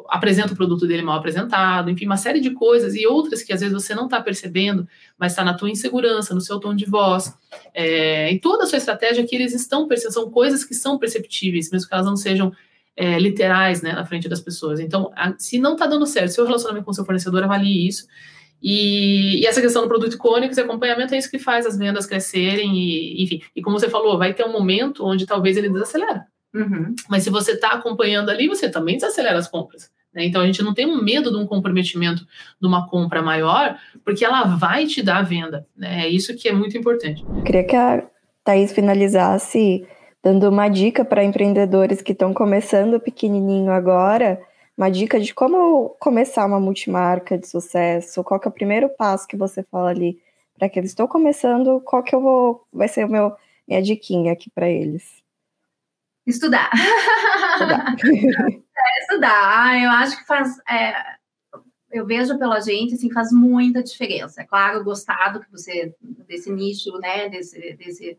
apresenta o produto dele mal apresentado, enfim, uma série de coisas e outras que às vezes você não está percebendo, mas está na tua insegurança, no seu tom de voz, é, em toda a sua estratégia que eles estão percebendo, são coisas que são perceptíveis, mesmo que elas não sejam é, literais, né, na frente das pessoas. Então, a, se não está dando certo, seu relacionamento com seu fornecedor, avalie isso E, e, essa questão do produto icônico, esse acompanhamento é isso que faz as vendas crescerem e, enfim. E como você falou, vai ter um momento onde talvez ele desacelera. Uhum. Mas se você está acompanhando ali, você também desacelera as compras. Né? Então a gente não tem um medo de um comprometimento de uma compra maior, porque ela vai te dar a venda. Né? É isso que é muito importante. Eu queria que a Thaís finalizasse dando uma dica para empreendedores que estão começando pequenininho agora uma dica de como começar uma multimarca de sucesso, qual que é o primeiro passo que você fala ali para que eles estão começando, qual que eu vou vai ser o meu minha diquinha aqui para eles. Estudar. Estudar. é, estudar. Eu acho que faz é, eu vejo pela gente assim faz muita diferença. É claro, gostado que você desse nicho, né, desse desse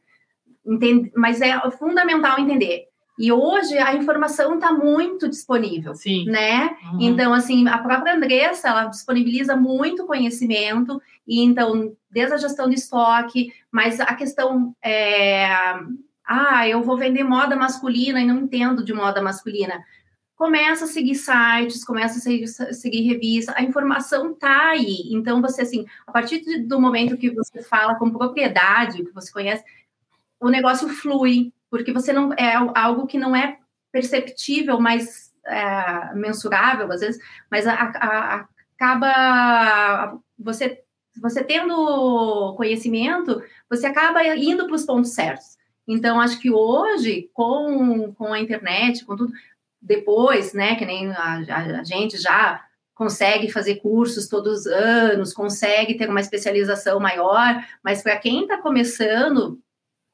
entende, mas é fundamental entender e hoje a informação está muito disponível, Sim. né? Uhum. Então, assim, a própria Andressa, ela disponibiliza muito conhecimento, e então, desde a gestão de estoque, mas a questão é... Ah, eu vou vender moda masculina e não entendo de moda masculina. Começa a seguir sites, começa a seguir, seguir revistas, a informação está aí. Então, você, assim, a partir do momento que você fala com propriedade, que você conhece, o negócio flui, porque você não é algo que não é perceptível, mas é, mensurável às vezes, mas a, a, acaba você você tendo conhecimento, você acaba indo para os pontos certos. Então, acho que hoje, com, com a internet, com tudo, depois, né, que nem a, a, a gente já consegue fazer cursos todos os anos, consegue ter uma especialização maior, mas para quem está começando,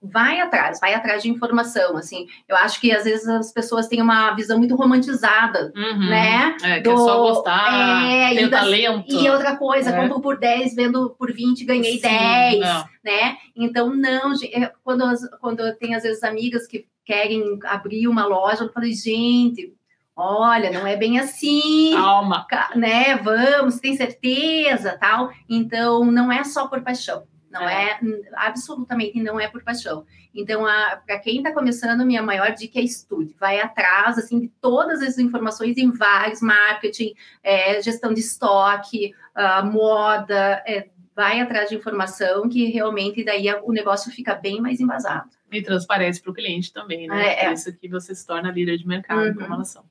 vai atrás, vai atrás de informação, assim. Eu acho que às vezes as pessoas têm uma visão muito romantizada, uhum. né? É, que do, é só gostar, é, tem talento. E outra coisa, é. compro por 10, vendo por 20, ganhei Sim, 10, não. né? Então, não, é, quando, quando eu tenho às vezes amigas que querem abrir uma loja, eu falo, gente, olha, não é bem assim. Calma. Né? Vamos, tem certeza, tal. Então, não é só por paixão não é. é absolutamente não é por paixão. Então, para quem está começando, minha maior dica é estude, vai atrás assim de todas as informações em vários marketing, é, gestão de estoque, uh, moda, é, vai atrás de informação que realmente daí o negócio fica bem mais embasado. E transparece para o cliente também, né? É, é. isso que você se torna líder de mercado uhum. com relação.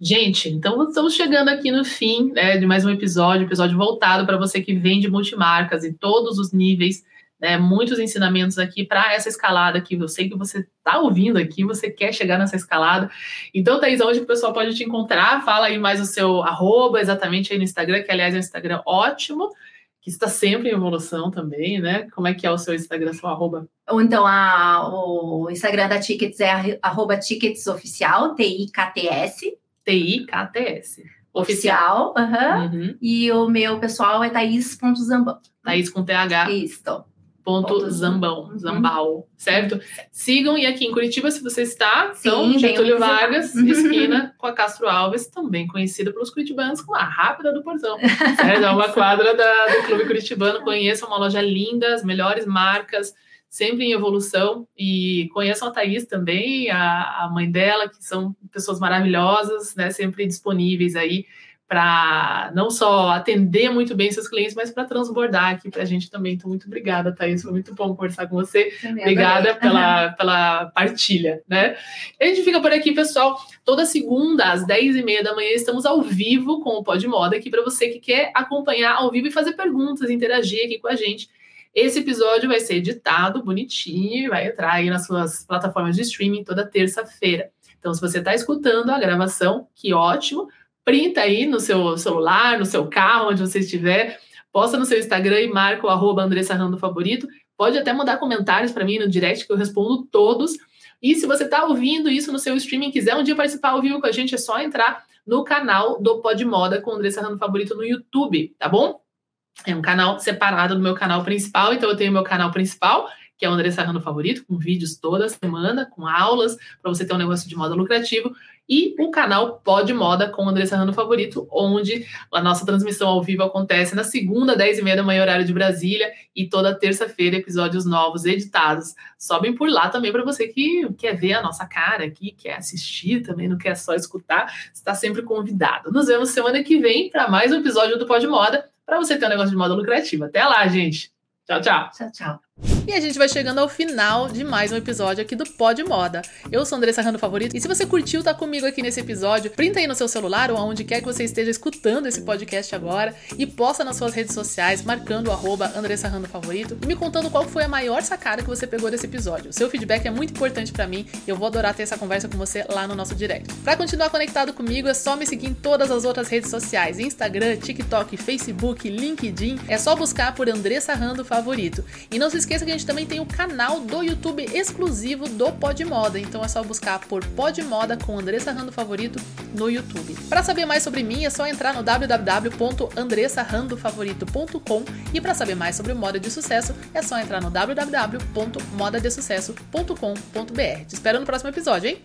Gente, então estamos chegando aqui no fim né, de mais um episódio, episódio voltado para você que vende multimarcas em todos os níveis, né, muitos ensinamentos aqui para essa escalada que eu sei que você está ouvindo aqui, você quer chegar nessa escalada. Então, Thaís, onde o pessoal pode te encontrar? Fala aí mais o seu arroba exatamente aí no Instagram, que aliás é um Instagram ótimo, que está sempre em evolução também, né? Como é que é o seu Instagram, seu arroba? Então, a, o Instagram da Tickets é arroba ticketsoficial, T-I-K-T-S, T-I-K-T-S. Oficial, uhum. Uhum. e o meu pessoal é Thaís.zambão. Thaís com TH. Isso. Ponto Zambão, uhum. Zambal, certo? Sigam e aqui em Curitiba, se você está, Sim, então, Getúlio Vargas, esquina com a Castro Alves, também conhecida pelos curitibanos como a Rápida do Portão. certo? É uma quadra da, do Clube Curitibano. Conheça uma loja linda, as melhores marcas, sempre em evolução. E conheçam a Thaís também, a, a mãe dela, que são pessoas maravilhosas, né, sempre disponíveis aí para não só atender muito bem seus clientes, mas para transbordar aqui para a gente também. Então, muito obrigada, Thaís. Foi muito bom conversar com você. Também obrigada pela, pela partilha, né? A gente fica por aqui, pessoal. Toda segunda, às 10h30 da manhã, estamos ao vivo com o Pod Moda aqui para você que quer acompanhar ao vivo e fazer perguntas, interagir aqui com a gente. Esse episódio vai ser editado bonitinho e vai entrar aí nas suas plataformas de streaming toda terça-feira. Então, se você está escutando a gravação, que ótimo, printa aí no seu celular, no seu carro, onde você estiver, posta no seu Instagram e marca o arroba Andressa Rando Favorito. Pode até mandar comentários para mim no direct, que eu respondo todos. E se você está ouvindo isso no seu streaming, quiser um dia participar ao vivo com a gente, é só entrar no canal do Pod Moda com Andressa Rando Favorito no YouTube, tá bom? É um canal separado do meu canal principal, então eu tenho meu canal principal, que é o André Sarrano Favorito, com vídeos toda semana, com aulas, para você ter um negócio de moda lucrativo, e o canal Pod Moda com o André Sarrano Favorito, onde a nossa transmissão ao vivo acontece na segunda, 10 e meia da manhã, horário de Brasília, e toda terça-feira, episódios novos editados. Sobem por lá também para você que quer ver a nossa cara aqui, quer assistir também, não quer só escutar, está sempre convidado. Nos vemos semana que vem para mais um episódio do Pod Moda para você ter um negócio de moda lucrativo. Até lá, gente. Tchau, tchau. Tchau, tchau. E a gente vai chegando ao final de mais um episódio aqui do Pod Moda. Eu sou Andressa Rando Favorito e se você curtiu tá comigo aqui nesse episódio, printa aí no seu celular ou aonde quer que você esteja escutando esse podcast agora e posta nas suas redes sociais marcando o arroba Andressa Rando Favorito e me contando qual foi a maior sacada que você pegou desse episódio. Seu feedback é muito importante para mim e eu vou adorar ter essa conversa com você lá no nosso direct. Para continuar conectado comigo é só me seguir em todas as outras redes sociais, Instagram, TikTok, Facebook, LinkedIn. É só buscar por Andressa Rando Favorito. E não se esqueça que a gente também tem o canal do YouTube exclusivo do Pod Moda, então é só buscar por Pod Moda com Andressa Rando Favorito no YouTube. Para saber mais sobre mim é só entrar no www.andressarandofavorito.com e para saber mais sobre moda de sucesso é só entrar no www.modadesucesso.com.br. Te espero no próximo episódio, hein?